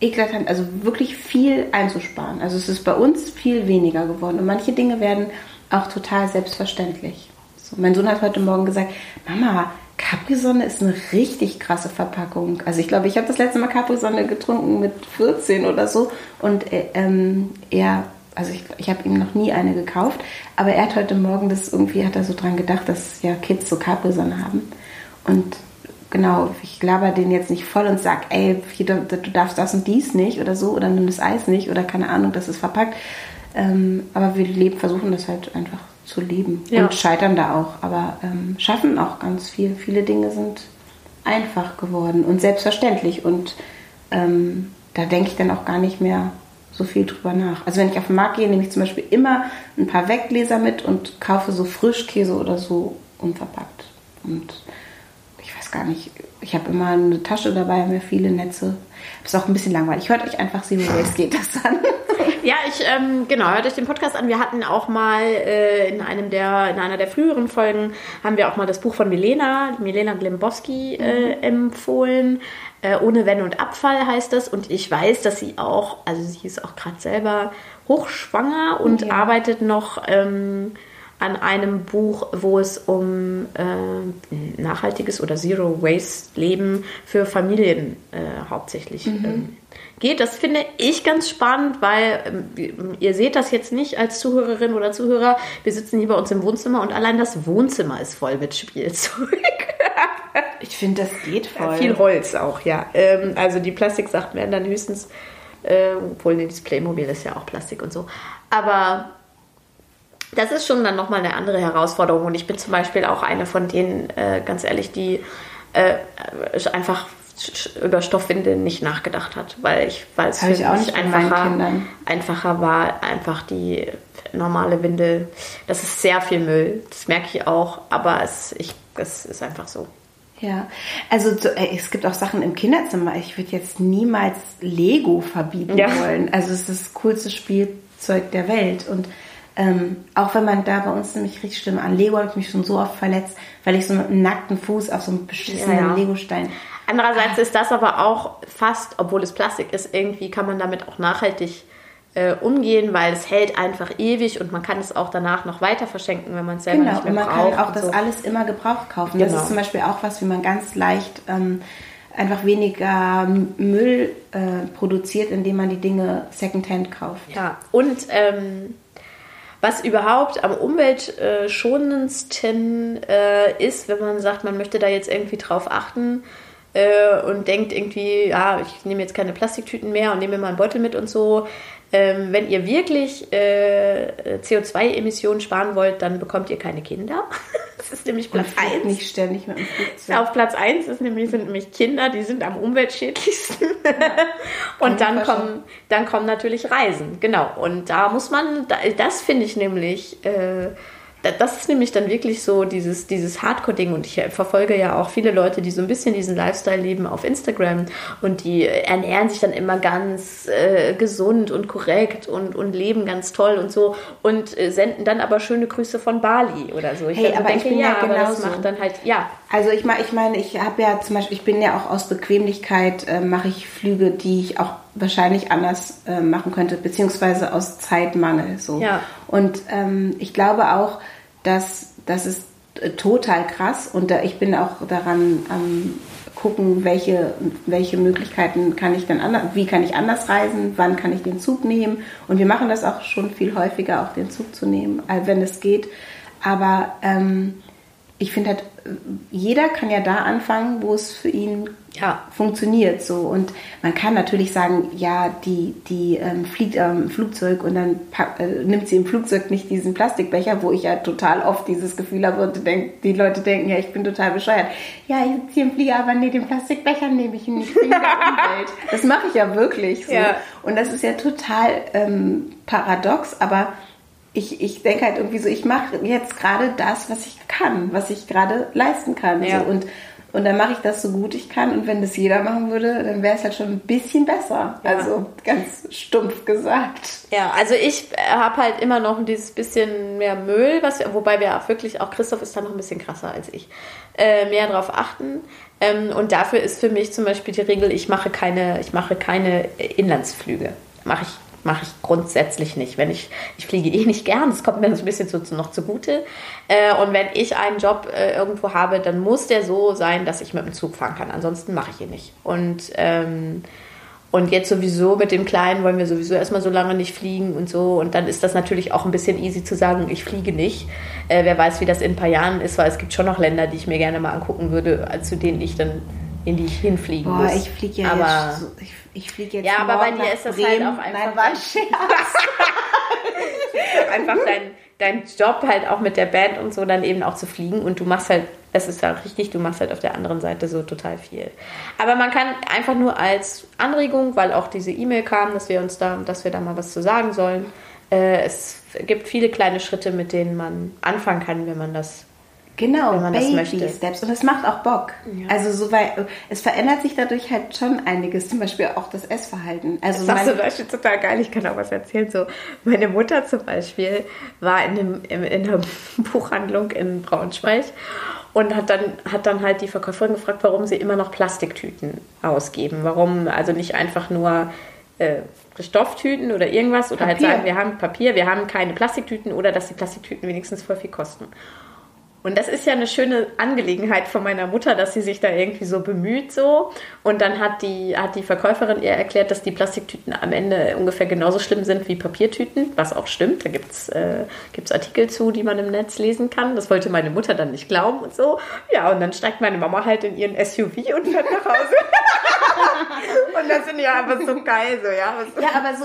eklatant, also wirklich viel einzusparen. Also es ist bei uns viel weniger geworden und manche Dinge werden auch total selbstverständlich. So, mein Sohn hat heute Morgen gesagt, Mama, Capri-Sonne ist eine richtig krasse Verpackung. Also ich glaube, ich habe das letzte Mal Capri-Sonne getrunken mit 14 oder so und äh, ähm, er also ich, ich habe ihm noch nie eine gekauft, aber er hat heute Morgen das irgendwie, hat er so dran gedacht, dass ja Kids so Capri-Sonne haben. Und genau, ich laber den jetzt nicht voll und sag, ey, du darfst das und dies nicht oder so oder nimm das Eis nicht oder keine Ahnung, das ist verpackt. Ähm, aber wir leben, versuchen das halt einfach zu leben ja. und scheitern da auch, aber ähm, schaffen auch ganz viel. Viele Dinge sind einfach geworden und selbstverständlich und ähm, da denke ich dann auch gar nicht mehr so viel drüber nach. Also wenn ich auf den Markt gehe, nehme ich zum Beispiel immer ein paar Weggläser mit und kaufe so Frischkäse oder so unverpackt. Und ich weiß gar nicht, ich habe immer eine Tasche dabei, mir viele Netze. Das ist auch ein bisschen langweilig. Hört euch einfach Zero Waste geht das an. Ja, ich, ähm, genau, hört euch den Podcast an. Wir hatten auch mal äh, in einem der, in einer der früheren Folgen haben wir auch mal das Buch von Milena, Milena Glembowski äh, mhm. empfohlen. Äh, ohne Wenn und Abfall heißt das. Und ich weiß, dass sie auch, also sie ist auch gerade selber hochschwanger und ja. arbeitet noch ähm, an einem Buch, wo es um äh, nachhaltiges oder Zero Waste Leben für Familien äh, hauptsächlich mhm. ähm, geht. Das finde ich ganz spannend, weil ähm, ihr seht das jetzt nicht als Zuhörerin oder Zuhörer. Wir sitzen hier bei uns im Wohnzimmer und allein das Wohnzimmer ist voll mit Spielzeug. ich finde, das geht voll. Viel Holz auch, ja. Ähm, also die Plastiksachen werden dann höchstens, äh, obwohl nee, das Playmobil ist ja auch Plastik und so. Aber das ist schon dann nochmal eine andere Herausforderung. Und ich bin zum Beispiel auch eine von denen, äh, ganz ehrlich, die äh, einfach über Stoffwindeln nicht nachgedacht hat, weil ich, weil es für mich einfacher, einfacher war, einfach die normale Windel. Das ist sehr viel Müll, das merke ich auch, aber es, ich, es ist einfach so. Ja, also äh, es gibt auch Sachen im Kinderzimmer. Ich würde jetzt niemals Lego verbieten ja. wollen. Also es ist das coolste Spielzeug der Welt und ähm, auch wenn man da bei uns nämlich richtig schlimm an Lego habe ich mich schon so oft verletzt, weil ich so mit einem nackten Fuß auf so einem beschissenen ja, ja. Lego-Stein. Andererseits ah. ist das aber auch fast, obwohl es Plastik ist, irgendwie kann man damit auch nachhaltig äh, umgehen, weil es hält einfach ewig und man kann es auch danach noch weiter verschenken, wenn man es selber genau, nicht mehr braucht. Genau, und man kann auch das so. alles immer gebraucht kaufen. Genau. Das ist zum Beispiel auch was, wie man ganz leicht ähm, einfach weniger Müll äh, produziert, indem man die Dinge secondhand kauft. Ja, und ähm, was überhaupt am umweltschonendsten äh, ist, wenn man sagt, man möchte da jetzt irgendwie drauf achten äh, und denkt irgendwie, ja, ich nehme jetzt keine Plastiktüten mehr und nehme mir mal einen Beutel mit und so, ähm, wenn ihr wirklich äh, CO2-Emissionen sparen wollt, dann bekommt ihr keine Kinder. Das ist nämlich Platz 1. nicht ständig mit dem Flugzeug. Auf Platz 1 ist nämlich, sind nämlich Kinder, die sind am umweltschädlichsten. Ja. und dann kommen, dann kommen natürlich Reisen. Genau. Und da muss man, das finde ich nämlich. Äh, das ist nämlich dann wirklich so dieses, dieses Hardcore-Ding und ich verfolge ja auch viele Leute, die so ein bisschen diesen Lifestyle leben auf Instagram und die ernähren sich dann immer ganz äh, gesund und korrekt und, und leben ganz toll und so und äh, senden dann aber schöne Grüße von Bali oder so. Ich hey, aber denke, ich bin ja, ja aber das macht dann halt, ja. Also ich meine, ich meine, ich habe ja zum Beispiel, ich bin ja auch aus Bequemlichkeit, äh, mache ich Flüge, die ich auch wahrscheinlich anders äh, machen könnte, beziehungsweise aus Zeitmangel so. Ja. Und ähm, ich glaube auch, dass das ist äh, total krass und da, ich bin auch daran am gucken, welche, welche Möglichkeiten kann ich dann anders, wie kann ich anders reisen, wann kann ich den Zug nehmen und wir machen das auch schon viel häufiger, auch den Zug zu nehmen, wenn es geht. Aber ähm, ich finde halt, jeder kann ja da anfangen, wo es für ihn ja. funktioniert so. Und man kann natürlich sagen, ja, die, die ähm, fliegt am ähm, Flugzeug und dann pack, äh, nimmt sie im Flugzeug nicht diesen Plastikbecher, wo ich ja total oft dieses Gefühl habe und denk, die Leute denken, ja, ich bin total bescheuert. Ja, ich sitze hier im Flieger, aber nee, den Plastikbecher nehme ich nicht wegen der Umwelt. Das mache ich ja wirklich so. Ja. Und das ist ja total ähm, paradox, aber ich, ich denke halt irgendwie so, ich mache jetzt gerade das, was ich kann, was ich gerade leisten kann. Ja. So. Und und dann mache ich das so gut ich kann. Und wenn das jeder machen würde, dann wäre es halt schon ein bisschen besser. Ja. Also ganz stumpf gesagt. Ja, also ich habe halt immer noch dieses bisschen mehr Müll, was, wobei wir auch wirklich, auch Christoph ist da noch ein bisschen krasser als ich, äh, mehr darauf achten. Ähm, und dafür ist für mich zum Beispiel die Regel, ich mache keine, ich mache keine Inlandsflüge. Mache ich mache ich grundsätzlich nicht. Wenn ich, ich fliege eh nicht gern, das kommt mir so ein bisschen zu, noch zugute. Äh, und wenn ich einen Job äh, irgendwo habe, dann muss der so sein, dass ich mit dem Zug fahren kann. Ansonsten mache ich ihn nicht. Und, ähm, und jetzt sowieso mit dem Kleinen wollen wir sowieso erstmal so lange nicht fliegen und so. Und dann ist das natürlich auch ein bisschen easy zu sagen, ich fliege nicht. Äh, wer weiß, wie das in ein paar Jahren ist, weil es gibt schon noch Länder, die ich mir gerne mal angucken würde, zu denen ich dann in die ich hinfliegen Boah, muss. ich fliege ja aber, jetzt so, ich, ich fliege jetzt Ja, aber bei dir ist das Bremen. halt auch einfach Nein, war ein einfach dein, dein Job halt auch mit der Band und so dann eben auch zu fliegen und du machst halt, das ist ja richtig, du machst halt auf der anderen Seite so total viel. Aber man kann einfach nur als Anregung, weil auch diese E-Mail kam, dass wir uns da, dass wir da mal was zu sagen sollen. Äh, es gibt viele kleine Schritte, mit denen man anfangen kann, wenn man das Genau, wenn man Baby das möchte. Steps. Und es macht auch Bock. Ja. Also so weil es verändert sich dadurch halt schon einiges, zum Beispiel auch das Essverhalten. Also das ist zum Beispiel total geil. Ich kann auch was erzählen. So meine Mutter zum Beispiel war in, dem, in, in einer Buchhandlung in Braunschweig und hat dann, hat dann halt die Verkäuferin gefragt, warum sie immer noch Plastiktüten ausgeben. Warum also nicht einfach nur äh, Stofftüten oder irgendwas oder halt Papier. halt sagen, wir haben Papier, wir haben keine Plastiktüten oder dass die Plastiktüten wenigstens voll viel kosten. Und das ist ja eine schöne Angelegenheit von meiner Mutter, dass sie sich da irgendwie so bemüht so. Und dann hat die, hat die Verkäuferin ihr erklärt, dass die Plastiktüten am Ende ungefähr genauso schlimm sind wie Papiertüten, was auch stimmt. Da gibt es äh, Artikel zu, die man im Netz lesen kann. Das wollte meine Mutter dann nicht glauben und so. Ja, und dann steigt meine Mama halt in ihren SUV und fährt nach Hause. und das finde ich einfach so geil so, ja. Ja, aber so,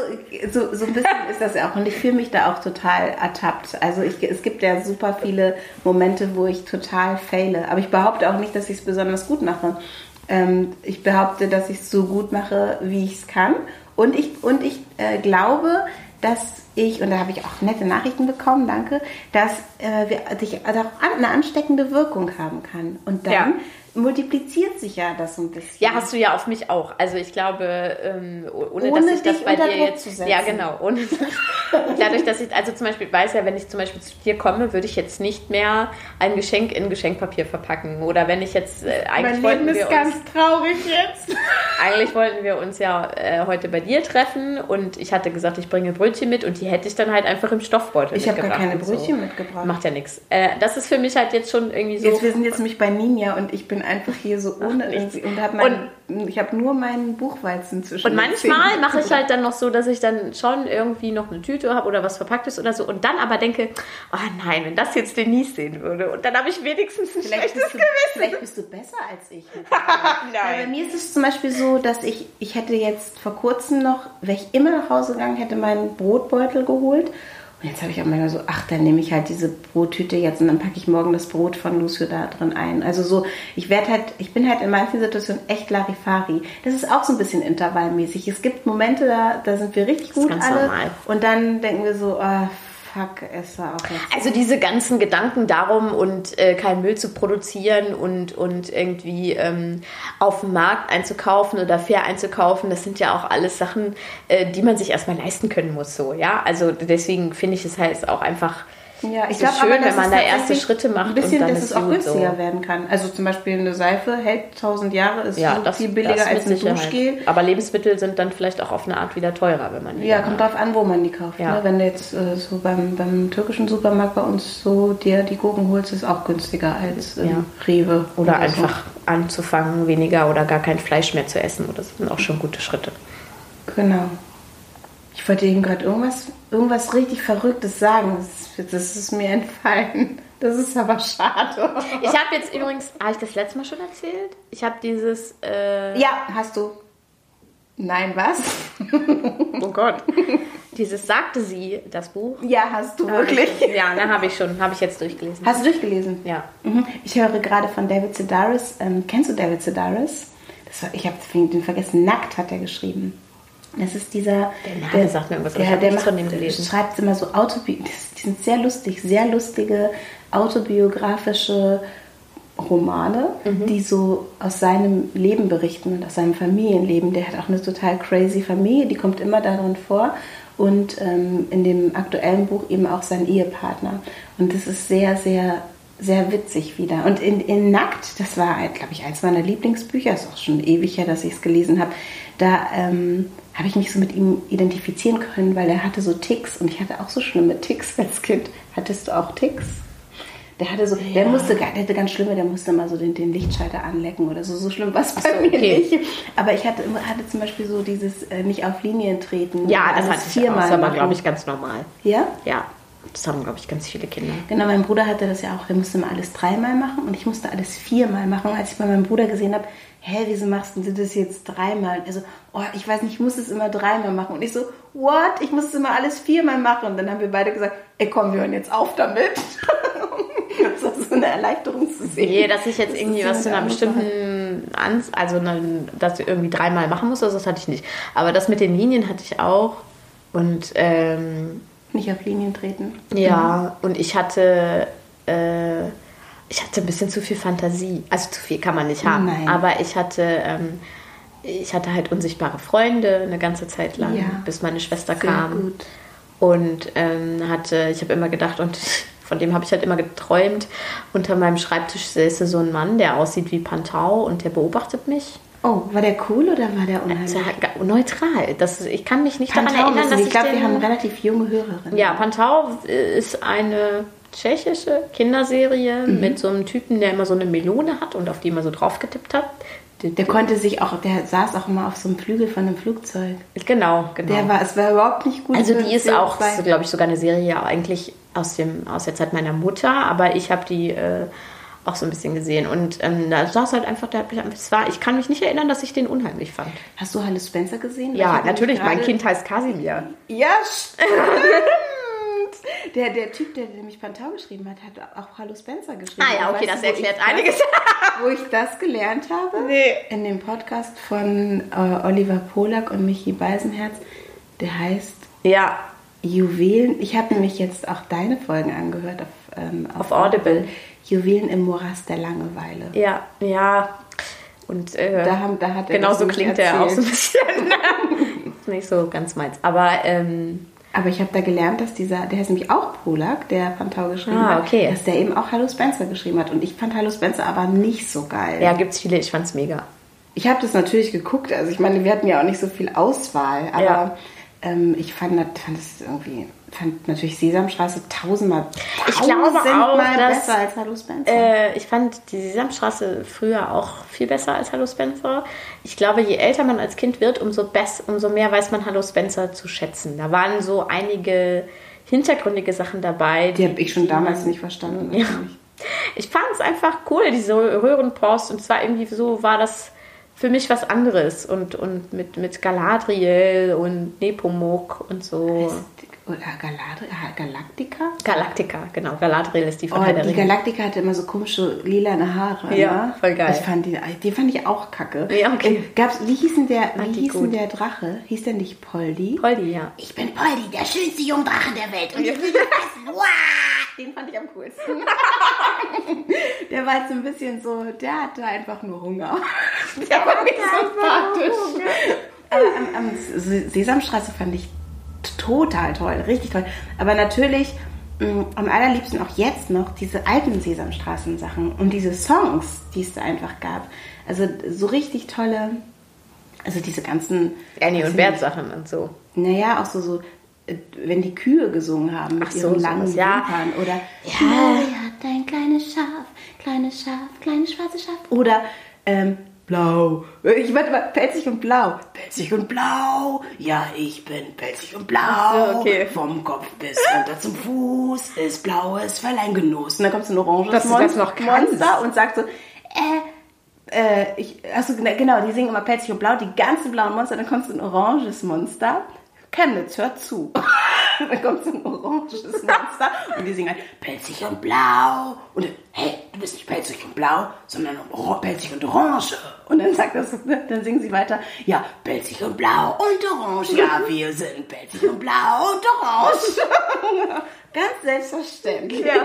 so, so ein bisschen ist das ja auch. Und ich fühle mich da auch total ertappt. Also ich, es gibt ja super viele Momente, Momente, wo ich total faile. Aber ich behaupte auch nicht, dass ich es besonders gut mache. Ähm, ich behaupte, dass ich es so gut mache, wie ich es kann. Und ich, und ich äh, glaube, dass ich, und da habe ich auch nette Nachrichten bekommen, danke, dass äh, wir, ich, also eine ansteckende Wirkung haben kann. Und dann ja multipliziert sich ja das ein bisschen. Ja, hast du ja auf mich auch. Also ich glaube, ähm, ohne, ohne, dass ich das bei dir jetzt. Ja, genau. Ohne, dadurch, dass ich, also zum Beispiel weiß ja, wenn ich zum Beispiel zu dir komme, würde ich jetzt nicht mehr ein Geschenk in Geschenkpapier verpacken. Oder wenn ich jetzt äh, eigentlich mein Leben ist ganz traurig jetzt. eigentlich wollten wir uns ja äh, heute bei dir treffen und ich hatte gesagt, ich bringe Brötchen mit und die hätte ich dann halt einfach im Stoffbeutel ich mitgebracht. Ich habe gar keine Brötchen so. mitgebracht. Macht ja nichts. Äh, das ist für mich halt jetzt schon irgendwie so. Jetzt, wir sind jetzt nämlich bei Ninja und ich bin einfach hier so ohne irgendwie und habe mein, ich habe nur meinen Buchweizen zwischen. Und manchmal mache ich halt dann noch so, dass ich dann schon irgendwie noch eine Tüte habe oder was verpacktes oder so und dann aber denke, oh nein, wenn das jetzt Denise sehen würde und dann habe ich wenigstens ein vielleicht schlechtes du, Gewissen. Vielleicht bist du besser als ich. nein. Bei mir ist es zum Beispiel so, dass ich, ich hätte jetzt vor kurzem noch, wäre ich immer nach Hause gegangen, hätte meinen Brotbeutel geholt und jetzt habe ich auch mal so, ach, dann nehme ich halt diese Brottüte jetzt und dann packe ich morgen das Brot von Lucio da drin ein. Also so, ich werde halt, ich bin halt in manchen Situationen echt Larifari. Das ist auch so ein bisschen intervallmäßig. Es gibt Momente, da, da sind wir richtig gut alle. Normal. Und dann denken wir so, oh, fuck, es war auch jetzt. Also diese ganzen Gedanken darum und äh, keinen Müll zu produzieren und, und irgendwie ähm, auf dem Markt einzukaufen oder fair einzukaufen, das sind ja auch alles Sachen, äh, die man sich erstmal leisten können muss. So, ja, also deswegen finde ich es halt auch einfach ja, ich glaube, schön, aber, wenn man da erste Schritte macht. Ein bisschen, und dann dass es auch günstiger so. werden kann. Also zum Beispiel eine Seife hält 1000 Jahre, ist ja, das, viel billiger als ein Duschgel. Aber Lebensmittel sind dann vielleicht auch auf eine Art wieder teurer, wenn man die Ja, kommt drauf an, wo man die kauft. Ja. Ne? Wenn du jetzt äh, so beim, beim türkischen Supermarkt bei uns so dir die Gurken holst, ist auch günstiger als im ja. Rewe. Oder, oder einfach so. anzufangen, weniger oder gar kein Fleisch mehr zu essen. Das sind auch schon gute Schritte. Genau. Ich wollte eben gerade irgendwas, irgendwas richtig Verrücktes sagen. Das, das, ist mir entfallen. Das ist aber schade. Ich habe jetzt übrigens, habe ich das letzte Mal schon erzählt? Ich habe dieses. Äh ja, hast du. Nein, was? oh Gott. Dieses sagte sie, das Buch. Ja, hast du wirklich? Ich, ja, ne, habe ich schon, habe ich jetzt durchgelesen. Hast du durchgelesen? Ja. Mhm. Ich höre gerade von David Sedaris. Ähm, kennst du David Sedaris? War, ich habe den vergessen. Nackt hat er geschrieben. Das ist dieser. Der Name der, sagt mir irgendwas, der, der macht, von dem gelesen. schreibt immer so Autobi die sind sehr lustig, sehr lustige autobiografische Romane, mhm. die so aus seinem Leben berichten und aus seinem Familienleben. Der hat auch eine total crazy Familie, die kommt immer darin vor. Und ähm, in dem aktuellen Buch eben auch sein Ehepartner. Und das ist sehr, sehr, sehr witzig wieder. Und in, in Nackt, das war, glaube ich, eins meiner Lieblingsbücher, ist auch schon ewig her, dass ich es gelesen habe. Da ähm, habe ich mich so mit ihm identifizieren können, weil er hatte so Ticks und ich hatte auch so schlimme Ticks als Kind. Hattest du auch Ticks? Der hatte so, ja. der musste, der hatte ganz schlimme, der musste mal so den, den Lichtschalter anlecken oder so. So schlimm war es bei so, mir okay. nicht. Aber ich hatte, hatte zum Beispiel so dieses äh, nicht auf Linien treten. Ja, das hatte ich auch. Das war, glaube ich, ganz normal. Ja? Ja. Das haben, glaube ich, ganz viele Kinder. Genau, mein Bruder hatte das ja auch. Der musste mal alles dreimal machen und ich musste alles viermal machen. Als ich bei meinem Bruder gesehen habe, hä, wieso machst du das jetzt dreimal? Also, oh, ich weiß nicht, ich muss es immer dreimal machen. Und ich so, what? Ich muss es immer alles viermal machen. Und dann haben wir beide gesagt, ey, komm, wir hören jetzt auf damit. das war so eine Erleichterung zu sehen. Nee, dass ich jetzt das irgendwie was zu einer bestimmten, Ans also eine, dass du irgendwie dreimal machen musst, also das hatte ich nicht. Aber das mit den Linien hatte ich auch. Und, ähm, Nicht auf Linien treten. Ja, mhm. und ich hatte, äh, ich hatte ein bisschen zu viel Fantasie. Also zu viel kann man nicht haben. Nein. Aber ich hatte, ähm, ich hatte halt unsichtbare Freunde eine ganze Zeit lang, ja, bis meine Schwester kam. Gut. Und ähm, hatte, ich habe immer gedacht, und von dem habe ich halt immer geträumt, unter meinem Schreibtisch säße so ein Mann, der aussieht wie Pantau und der beobachtet mich. Oh, war der cool oder war der unheimlich? Neutral. Das, ich kann mich nicht Pantau daran erinnern, dass ich. Ich glaube, wir haben relativ junge Hörerinnen. Ja, Pantau ist eine tschechische Kinderserie mhm. mit so einem Typen, der immer so eine Melone hat und auf die immer so drauf getippt hat. Der konnte sich auch, der saß auch immer auf so einem Flügel von einem Flugzeug. Genau, genau. Der war, es war überhaupt nicht gut. Also die ist auch, glaube ich, sogar eine Serie eigentlich aus, dem, aus der Zeit meiner Mutter, aber ich habe die äh, auch so ein bisschen gesehen. Und ähm, da saß halt einfach, der, es war, ich kann mich nicht erinnern, dass ich den unheimlich fand. Hast du Halle Spencer gesehen? Ja, natürlich, mein Kind heißt Casimir. Ja, stimmt. Der, der Typ, der nämlich Pantau geschrieben hat, hat auch Hallo Spencer geschrieben. Ah ja, okay, das erklärt einiges. wo ich das gelernt habe? Nee. In dem Podcast von äh, Oliver Polak und Michi Beisenherz. Der heißt ja. Juwelen. Ich habe nämlich jetzt auch deine Folgen angehört auf, ähm, auf, auf Audible. Juwelen im Morast der Langeweile. Ja, ja. Und äh, da, haben, da hat er genau so klingt erzählt. er auch so ein bisschen. nicht so ganz meins. Aber ähm, aber ich habe da gelernt, dass dieser, der ist nämlich auch Polak, der Pantau geschrieben ah, okay. hat, dass der eben auch Hallo Spencer geschrieben hat. Und ich fand Hallo Spencer aber nicht so geil. Ja, gibt's viele, ich fand's mega. Ich habe das natürlich geguckt, also ich meine, wir hatten ja auch nicht so viel Auswahl, aber ja. ähm, ich fand, fand das irgendwie fand natürlich Sesamstraße tausendmal, Ich glaube auch, tausendmal dass, besser als Hallo Spencer. Äh, ich fand die Sesamstraße früher auch viel besser als Hallo Spencer. Ich glaube, je älter man als Kind wird, umso, bess, umso mehr weiß man Hallo Spencer zu schätzen. Da waren so einige hintergründige Sachen dabei. die habe ich schon damals nicht verstanden. Ja. Ich fand es einfach cool, diese Röhrenpost. Und zwar irgendwie so war das für mich was anderes. Und, und mit, mit Galadriel und Nepomuk und so. Oder Galadri ah, Galactica? Galactica, genau. Galadriel ist die von Oh, die. Galactica hatte immer so komische lilane Haare. Ja, ne? voll geil. Ich fand die, die fand ich auch kacke. Ja, okay. Äh, Gab's, wie hieß denn der, Fand wie die hieß denn gut. der Drache? Hieß der nicht Poldi? Poldi, ja. Ich bin Poldi, der schönste Jungdrache der Welt. Und ich will was. Wow! Den fand ich am coolsten. der war jetzt so ein bisschen so, der hatte einfach nur Hunger. Der war nicht sympathisch. Aber am, am Se- Sesamstraße fand ich total toll, richtig toll. Aber natürlich mh, am allerliebsten auch jetzt noch diese alten Sesamstraßen-Sachen und diese Songs, die es da einfach gab. Also so richtig tolle, also diese ganzen... Annie und Bert Sachen und so. naja, auch so, so, äh, wenn die Kühe gesungen haben mit Ach so, ihren langen sowas, ja. Wimpern. Oder Ja. Mary hat ein kleines Schaf, kleines Schaf, kleines schwarzes Schaf. Oder ähm, blau. Ich warte mal, pelzig und blau. Pelzig und blau. Ja, ich bin pelzig und blau. So, okay. Vom Kopf bis runter zum Fuß ist blaues Fell ein Genuss. Und dann kommt so ein oranges Dass du das noch kannst. Monster und sagt so, äh, äh, ich, achso, genau, die singen immer pelzig und blau, die ganzen blauen Monster, dann kommt so ein oranges Monster. Chemnitz, hört zu. dann kommt so ein oranges Monster und die singen halt pelzig und blau. Und dann, hey, du bist nicht pelzig und blau, sondern pelzig und orange. Und dann sagt das, dann singen sie weiter, ja, pelzig und blau und orange. Ja, wir sind pelzig und blau und orange. Ganz selbstverständlich. Ja.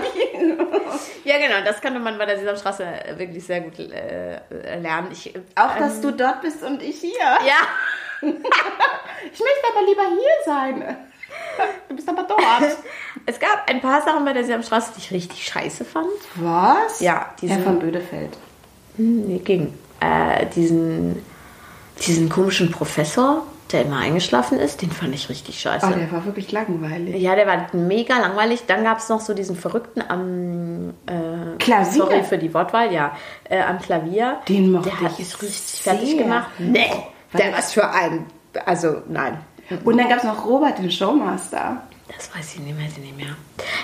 Ja, genau, das konnte man bei der Sesamstraße wirklich sehr gut äh, lernen. Ich, Auch, dass du dort bist und ich hier. ja, Ich möchte aber lieber hier sein. Du bist aber dort. es gab ein paar Sachen bei der Sesamstraße, die ich richtig scheiße fand. Was? Ja, diese- Herr von Bödefeld. Hm, Nee, ging. Äh, diesen, diesen komischen Professor, der immer eingeschlafen ist, den fand ich richtig scheiße. Oh, der war wirklich langweilig. Ja, der war mega langweilig. Dann gab es noch so diesen Verrückten am äh, Klavier. Sorry für die Wortwahl, ja. Äh, am Klavier. Den mochte Der hat ich mich richtig sehr. fertig gemacht. Nee, der was für ein. Also, nein. Und dann gab es noch Robert, den Showmaster. Das weiß ich nicht mehr, nicht mehr.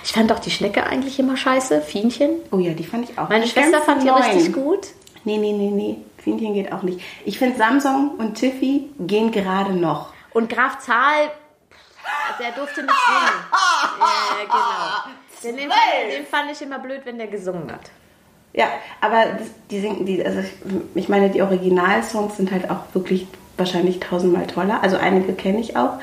Ich fand doch die Schnecke eigentlich immer scheiße. Fienchen. Oh ja, die fand ich auch. Meine Die Schwester fand die neuen. richtig gut. Nee, nee, nee, nee. Fienchen geht auch nicht. Ich finde Samsung und Tiffy gehen gerade noch. Und Graf Zahl, der durfte nicht singen. ja, genau. Den, den, fand, den fand ich immer blöd, wenn der gesungen hat. Ja, aber die singen, die, also ich meine, die Originalsongs sind halt auch wirklich wahrscheinlich tausendmal toller. Also einige kenne ich auch.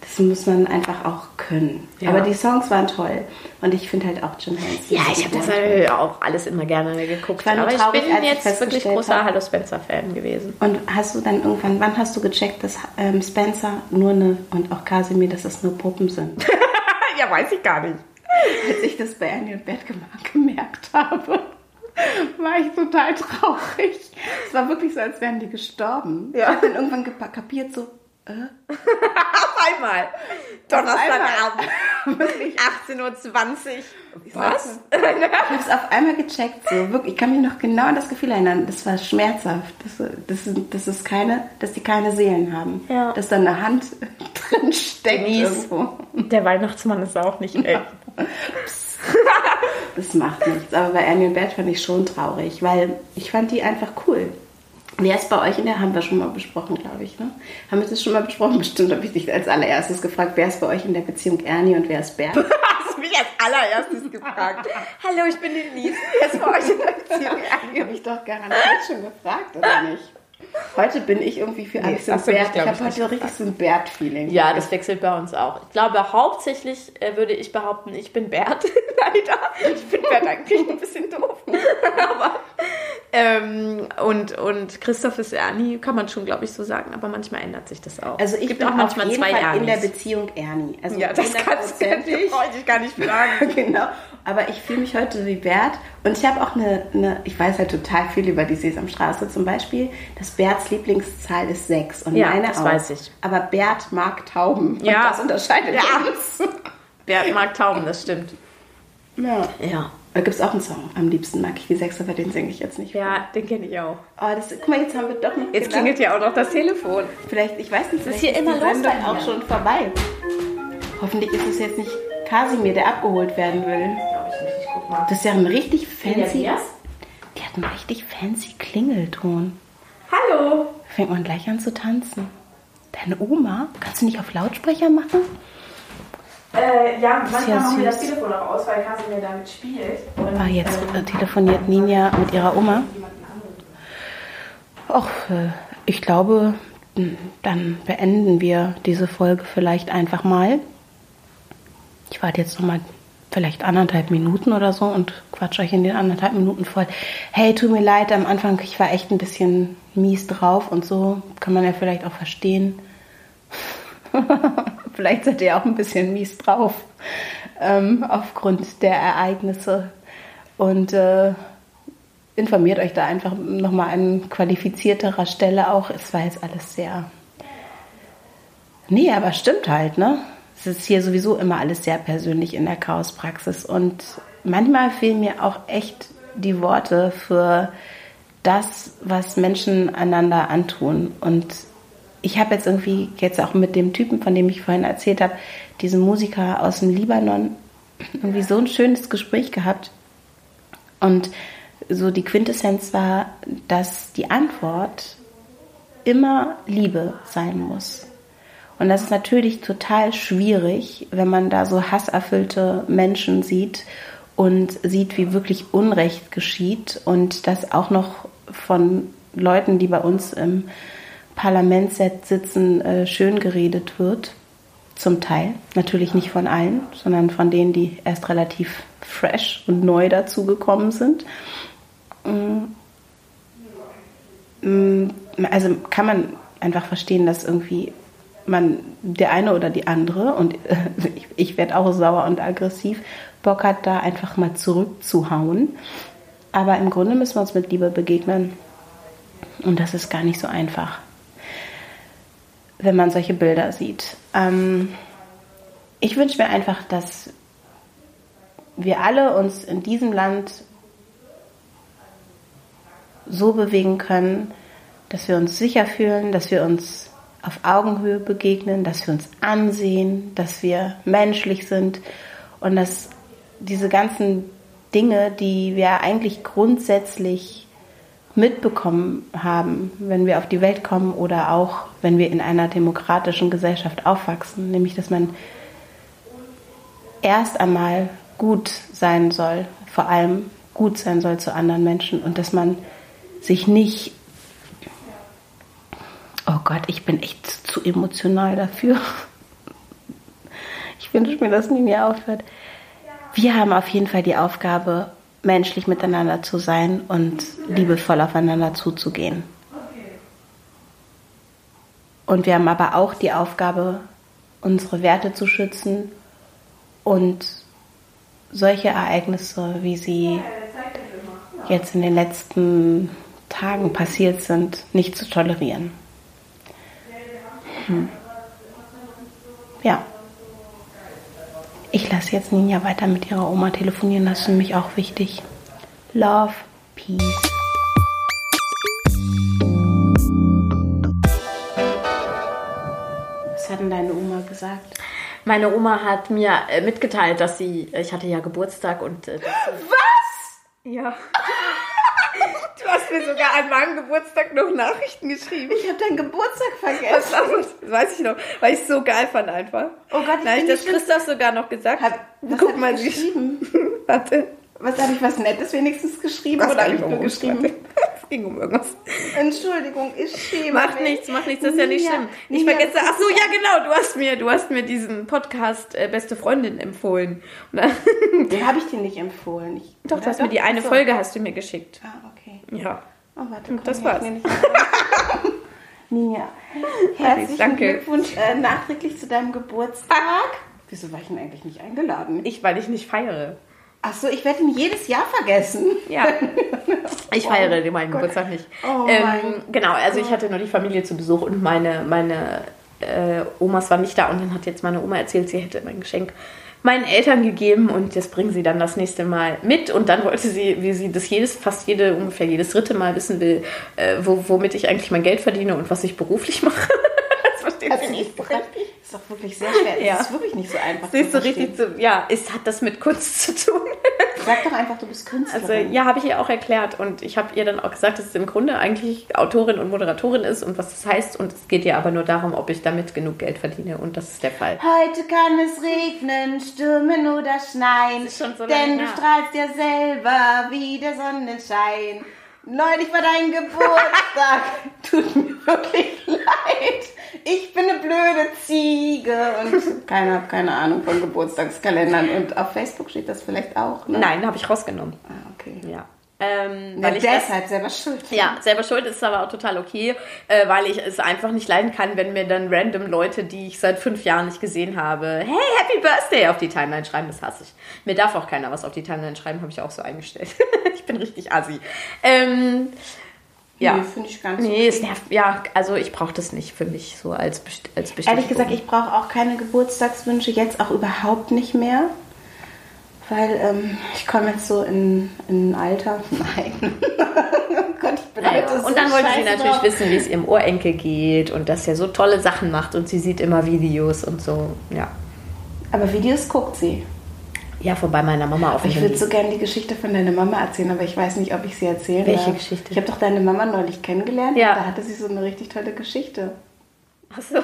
Das muss man einfach auch können. Ja. Aber die Songs waren toll. Und ich finde halt auch Jim Henson. Ja, ich habe das halt auch alles immer gerne geguckt. Ich Aber ich bin jetzt wirklich großer Hallo Spencer-Fan gewesen. Und hast du dann irgendwann, wann hast du gecheckt, dass ähm, Spencer nur eine und auch Casimir, dass das nur Puppen sind? ja, weiß ich gar nicht. Als ich das bei Annie und Bert gem- gemerkt habe, war ich total traurig. Es war wirklich so, als wären die gestorben. Ja. Ich habe dann irgendwann kapiert, so, äh, Auf einmal. Donnerstagabend. wirklich. 18.20 Uhr. Was? Ich habe es auf einmal gecheckt, so wirklich. Ich kann mich noch genau an das Gefühl erinnern. Das war schmerzhaft. Das, das, ist- das ist keine, dass die keine Seelen haben. Ja. Dass da eine Hand drin steckt irgendwo. Der Weihnachtsmann ist auch nicht echt. Das macht nichts. Aber bei Annie und Bert fand ich schon traurig, weil ich fand die einfach cool. Wer ist bei euch in der, haben wir schon mal besprochen, glaube ich, ne? Haben wir das schon mal besprochen? Bestimmt habe ich dich als allererstes gefragt, wer ist bei euch in der Beziehung Ernie und wer ist Bert? Hast du mich als allererstes gefragt. Hallo, ich bin die Lies. Wer ist bei euch in der Beziehung habe ich doch garantiert schon gefragt, oder nicht? Heute bin ich irgendwie für alles du mich, Bert. Ich habe nicht heute richtig so ein Bert-Feeling. Ja, das wechselt bei uns auch. Ich glaube, hauptsächlich äh, würde ich behaupten, ich bin Bert. Leider. Ich bin Bert eigentlich ein bisschen doof. aber, ähm, und, und Christoph ist Ernie, kann man schon, glaube ich, so sagen. Aber manchmal ändert sich das auch. Also ich Es gibt bin auch manchmal auf jeden zwei Fall in der Ernies. Beziehung Ernie. Also Ja, das kannst du, hundertprozentig. brauche ich gar nicht fragen. genau. Aber ich fühle mich heute wie Bert. Und ich habe auch eine, eine, ich weiß halt total viel über die Sesamstraße zum Beispiel, dass Berts Lieblingszahl ist 6 und Ja, meine das auch. weiß ich. Aber Bert mag Tauben. Ja. Und das unterscheidet Ja. uns. Bert mag Tauben, das stimmt. Ja. Ja. Da gibt es auch einen Song. Am liebsten mag ich die Sechs, aber den singe ich jetzt nicht. Ja, den kenne ich auch. Oh, das, guck mal, jetzt haben wir doch noch Jetzt klingelt ja auch noch das Telefon. Vielleicht, ich weiß nicht, ist vielleicht hier immer los mir. auch schon vorbei. Hoffentlich ist es jetzt nicht Kasimir, der abgeholt werden will. Das ist ja ein richtig fancy. Die hat einen richtig fancy Klingelton. Hallo. Fängt man gleich an zu tanzen. Deine Oma? Kannst du nicht auf Lautsprecher machen? Äh, ja, ja manchmal machen wir das. Telefon auch aus, weil Kasimir damit spielt. Und, Ah, jetzt äh, äh, telefoniert Ninja mit ihrer Oma. Ach, äh, ich glaube, m, dann beenden wir diese Folge vielleicht einfach mal. Ich warte jetzt noch mal vielleicht anderthalb Minuten oder so und quatsch euch in den anderthalb Minuten voll. Hey, tut mir leid, am Anfang, ich war echt ein bisschen mies drauf und so. Kann man ja vielleicht auch verstehen. vielleicht seid ihr auch ein bisschen mies drauf ähm, aufgrund der Ereignisse. Und äh, informiert euch da einfach nochmal an qualifizierterer Stelle auch. Es war jetzt alles sehr. Nee, aber stimmt halt, ne? Es ist hier sowieso immer alles sehr persönlich in der Chaospraxis. Und manchmal fehlen mir auch echt die Worte für das, was Menschen einander antun. Und ich habe jetzt irgendwie, jetzt auch mit dem Typen, von dem ich vorhin erzählt habe, diesem Musiker aus dem Libanon, irgendwie so ein schönes Gespräch gehabt. Und so die Quintessenz war, dass die Antwort immer Liebe sein muss. Und das ist natürlich total schwierig, wenn man da so hasserfüllte Menschen sieht und sieht, wie wirklich Unrecht geschieht und das auch noch von Leuten, die bei uns im Parlament sitzen, äh, schön geredet wird. Zum Teil. Natürlich nicht von allen, sondern von denen, die erst relativ fresh und neu dazugekommen sind. Mm, Also kann man einfach verstehen, dass irgendwie man der eine oder die andere und äh, ich, ich werde auch sauer und aggressiv Bock hat, da einfach mal zurückzuhauen. Aber im Grunde müssen wir uns mit Liebe begegnen. Und das ist gar nicht so einfach, wenn man solche Bilder sieht. Ähm, ich wünsche mir einfach, dass wir alle uns in diesem Land so bewegen können, dass wir uns sicher fühlen, dass wir uns auf Augenhöhe begegnen, dass wir uns ansehen, dass wir menschlich sind und dass diese ganzen Dinge, die wir eigentlich grundsätzlich mitbekommen haben, wenn wir auf die Welt kommen oder auch wenn wir in einer demokratischen Gesellschaft aufwachsen, nämlich dass man erst einmal gut sein soll, vor allem gut sein soll zu anderen Menschen und dass man sich nicht Gott, ich bin echt zu emotional dafür. Ich wünsche mir, dass nie mehr aufhört. Wir haben auf jeden Fall die Aufgabe, menschlich miteinander zu sein und liebevoll aufeinander zuzugehen. Und wir haben aber auch die Aufgabe, unsere Werte zu schützen und solche Ereignisse, wie sie jetzt in den letzten Tagen passiert sind, nicht zu tolerieren. Hm. Ja. Ich lasse jetzt Ninja weiter mit ihrer Oma telefonieren, das ist für mich auch wichtig. Love, Peace. Was hat denn deine Oma gesagt? Meine Oma hat mir äh, mitgeteilt, dass sie, ich hatte ja Geburtstag und. Äh, Was? ja. Hast mir sogar an meinem Geburtstag noch Nachrichten geschrieben. Ich habe deinen Geburtstag vergessen. das weiß ich noch, weil ich es so geil fand einfach. Oh Gott, ich Da habe ich bin das Christoph sogar noch gesagt. Hab- was Guck hab mal, geschrieben? Warte. Was habe ich was Nettes wenigstens geschrieben Was oder hab habe ich nur geschrieben? Es ging um irgendwas. Entschuldigung, ich schäme Macht mich. nichts, macht nichts, das ist ja nicht schlimm. Ich Ninja, vergesse, das ach so, ja genau, du hast mir, du hast mir diesen Podcast äh, Beste Freundin empfohlen. Den habe ich dir nicht empfohlen. Ich, doch, du hast mir die eine so. Folge hast du mir geschickt. Ah, okay. Ja. Oh, warte, komm, das war's. Ninja, herzlichen Danke. Glückwunsch äh, nachträglich zu deinem Geburtstag. Wieso war ich denn eigentlich nicht eingeladen? Ich, weil ich nicht feiere. Ach so, ich werde ihn jedes Jahr vergessen. Ja. Ich feiere meinen Geburtstag nicht. Oh ähm, mein genau, also ich hatte nur die Familie zu Besuch und meine, meine äh, Omas waren nicht da und dann hat jetzt meine Oma erzählt, sie hätte mein Geschenk meinen Eltern gegeben und das bringen sie dann das nächste Mal mit. Und dann wollte sie, wie sie das jedes, fast jede, ungefähr jedes dritte Mal wissen will, äh, wo, womit ich eigentlich mein Geld verdiene und was ich beruflich mache. das versteht also sie nicht. Das ist doch wirklich sehr schwer. Ja. Das ist wirklich nicht so einfach. Siehst du richtig zu, ja, ist, hat das mit Kunst zu tun. Sag doch einfach, du bist Künstlerin. Also ja, habe ich ihr auch erklärt und ich habe ihr dann auch gesagt, dass es im Grunde eigentlich Autorin und Moderatorin ist und was das heißt und es geht ihr aber nur darum, ob ich damit genug Geld verdiene und das ist der Fall. Heute kann es regnen, stürmen oder schneien, so denn du strahlst ja selber wie der Sonnenschein. Neulich war dein Geburtstag. Tut mir wirklich leid. Ich bin eine blöde Ziege und keiner hat keine Ahnung von Geburtstagskalendern. Und auf Facebook steht das vielleicht auch. Ne? Nein, habe ich rausgenommen. Ah, okay. Ja. Ähm, weil ich deshalb das, selber schuld. Ja, selber schuld ist aber auch total okay, äh, weil ich es einfach nicht leiden kann, wenn mir dann random Leute, die ich seit fünf Jahren nicht gesehen habe, hey, Happy Birthday auf die Timeline schreiben. Das hasse ich. Mir darf auch keiner was auf die Timeline schreiben, habe ich auch so eingestellt. ich bin richtig assi. Ähm, ja. Nee, finde ich ganz Nee, okay. es nervt. Ja, also ich brauche das nicht für mich so als, als Bestätigung. Ehrlich gesagt, ich brauche auch keine Geburtstagswünsche, jetzt auch überhaupt nicht mehr. Weil ähm, ich komme jetzt so in, in ein Alter. Nein. oh Gott, ich bin naja, Und dann wollte sie natürlich drauf. wissen, wie es ihrem Urenkel geht und dass er so tolle Sachen macht und sie sieht immer Videos und so. Ja. Aber Videos guckt sie. Ja, vorbei meiner Mama auf Ich würde so gerne die Geschichte von deiner Mama erzählen, aber ich weiß nicht, ob ich sie erzählen Welche darf. Geschichte? Ich habe doch deine Mama neulich kennengelernt ja. da hatte sie so eine richtig tolle Geschichte. Ach so.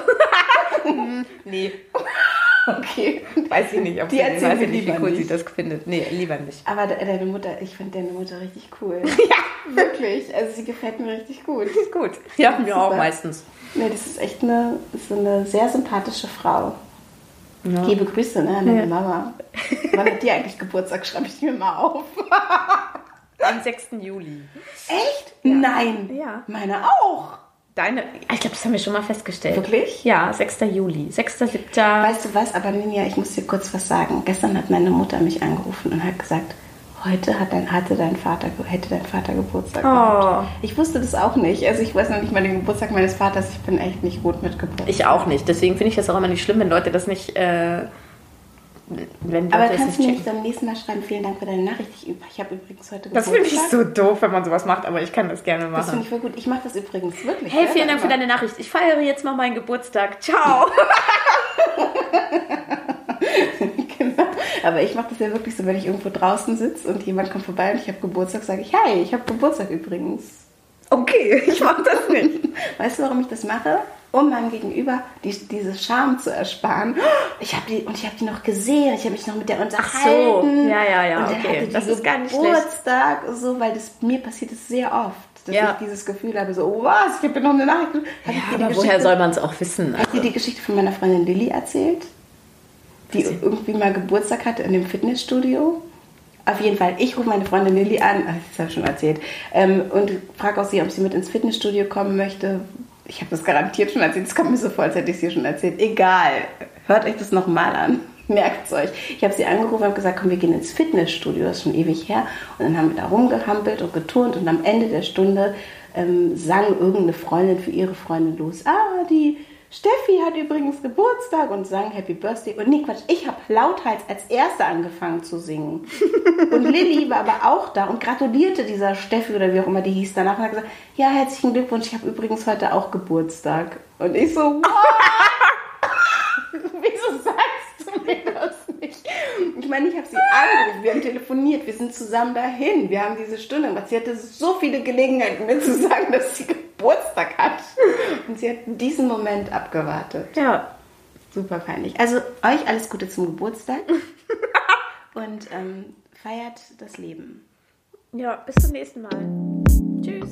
nee. Okay. Weiß ich nicht, ob die sie, weiß ich nicht, wie cool nicht. sie das findet. Nee, lieber nicht. Aber deine Mutter, ich finde deine Mutter richtig cool. ja, wirklich. Also sie gefällt mir richtig gut. Ist gut. Ja, mir auch meistens. Nee, das ist echt eine, ist eine sehr sympathische Frau. Ja. Liebe Grüße ne, an deine ja. Mama. Wann hat die eigentlich Geburtstag? Schreibe ich mir mal auf. Am 6. Juli. Echt? Ja. Nein. Ja. Meine auch. Deine, ich glaube, das haben wir schon mal festgestellt. Wirklich? Ja, 6. Juli. 6. 7. Weißt du was, aber Ninja, ich muss dir kurz was sagen. Gestern hat meine Mutter mich angerufen und hat gesagt, heute hat dein, hatte dein Vater, hätte dein Vater Geburtstag oh. gehabt. Ich wusste das auch nicht. Also ich weiß noch nicht mal den Geburtstag meines Vaters. Ich bin echt nicht gut mit Geburtstag. Ich auch nicht. Deswegen finde ich das auch immer nicht schlimm, wenn Leute das nicht... Äh, wenn Aber kannst du mir nicht beim nächsten Mal schreiben, vielen Dank für deine Nachricht. Ich, ich habe übrigens heute Geburtstag. Das finde ich so doof, wenn man sowas macht, aber ich kann das gerne machen. Das finde ich voll gut. Ich mache das übrigens wirklich. Hey, vielen Dank für deine Nachricht. Ich feiere jetzt mal meinen Geburtstag. Ciao. genau. Aber ich mache das ja wirklich so, wenn ich irgendwo draußen sitze und jemand kommt vorbei und ich habe Geburtstag, sage ich, hi, ich habe Geburtstag übrigens. Okay, ich mache das nicht. Weißt du, warum ich das mache? Um meinem Gegenüber die, diese Scham zu ersparen. Ich habe die und ich habe die noch gesehen. Ich habe mich noch mit der unterhalten. Ach so, ja, ja, ja. Und dann okay. hatte die das ist gar nicht Geburtstag, schlecht. so, weil das mir passiert es sehr oft dass ja. ich dieses Gefühl habe, so, oh, was, ich habe noch eine Nachricht. Ja, aber woher soll man es auch wissen? Habe ich dir die Geschichte von meiner Freundin Lilly erzählt? Die irgendwie mal Geburtstag hatte in dem Fitnessstudio? Auf jeden Fall, ich rufe meine Freundin Lilly an, das habe ich schon erzählt, ähm, und frage auch sie, ob sie mit ins Fitnessstudio kommen möchte. Ich habe das garantiert schon erzählt, es kommt mir so vor, als hätte ich es hier schon erzählt. Egal, hört euch das nochmal an. Merkt es euch. Ich habe sie angerufen und gesagt, komm, wir gehen ins Fitnessstudio, das ist schon ewig her. Und dann haben wir da rumgehampelt und geturnt und am Ende der Stunde ähm, sang irgendeine Freundin für ihre Freundin los. Ah, die Steffi hat übrigens Geburtstag und sang Happy Birthday. Und nee, Quatsch, ich habe lauthals als Erste angefangen zu singen. Und Lilly war aber auch da und gratulierte dieser Steffi oder wie auch immer die hieß danach und hat gesagt, ja, herzlichen Glückwunsch, ich habe übrigens heute auch Geburtstag. Und ich so, wow! Wieso sagst du mir das nicht? Ich meine, ich habe sie angerufen, wir haben telefoniert, wir sind zusammen dahin, wir haben diese Stunde gemacht. Sie hatte so viele Gelegenheiten, mir zu sagen, dass sie Geburtstag hat. Und sie hat diesen Moment abgewartet. Ja. Super peinlich. Also euch alles Gute zum Geburtstag. Und ähm, feiert das Leben. Ja, bis zum nächsten Mal. Tschüss.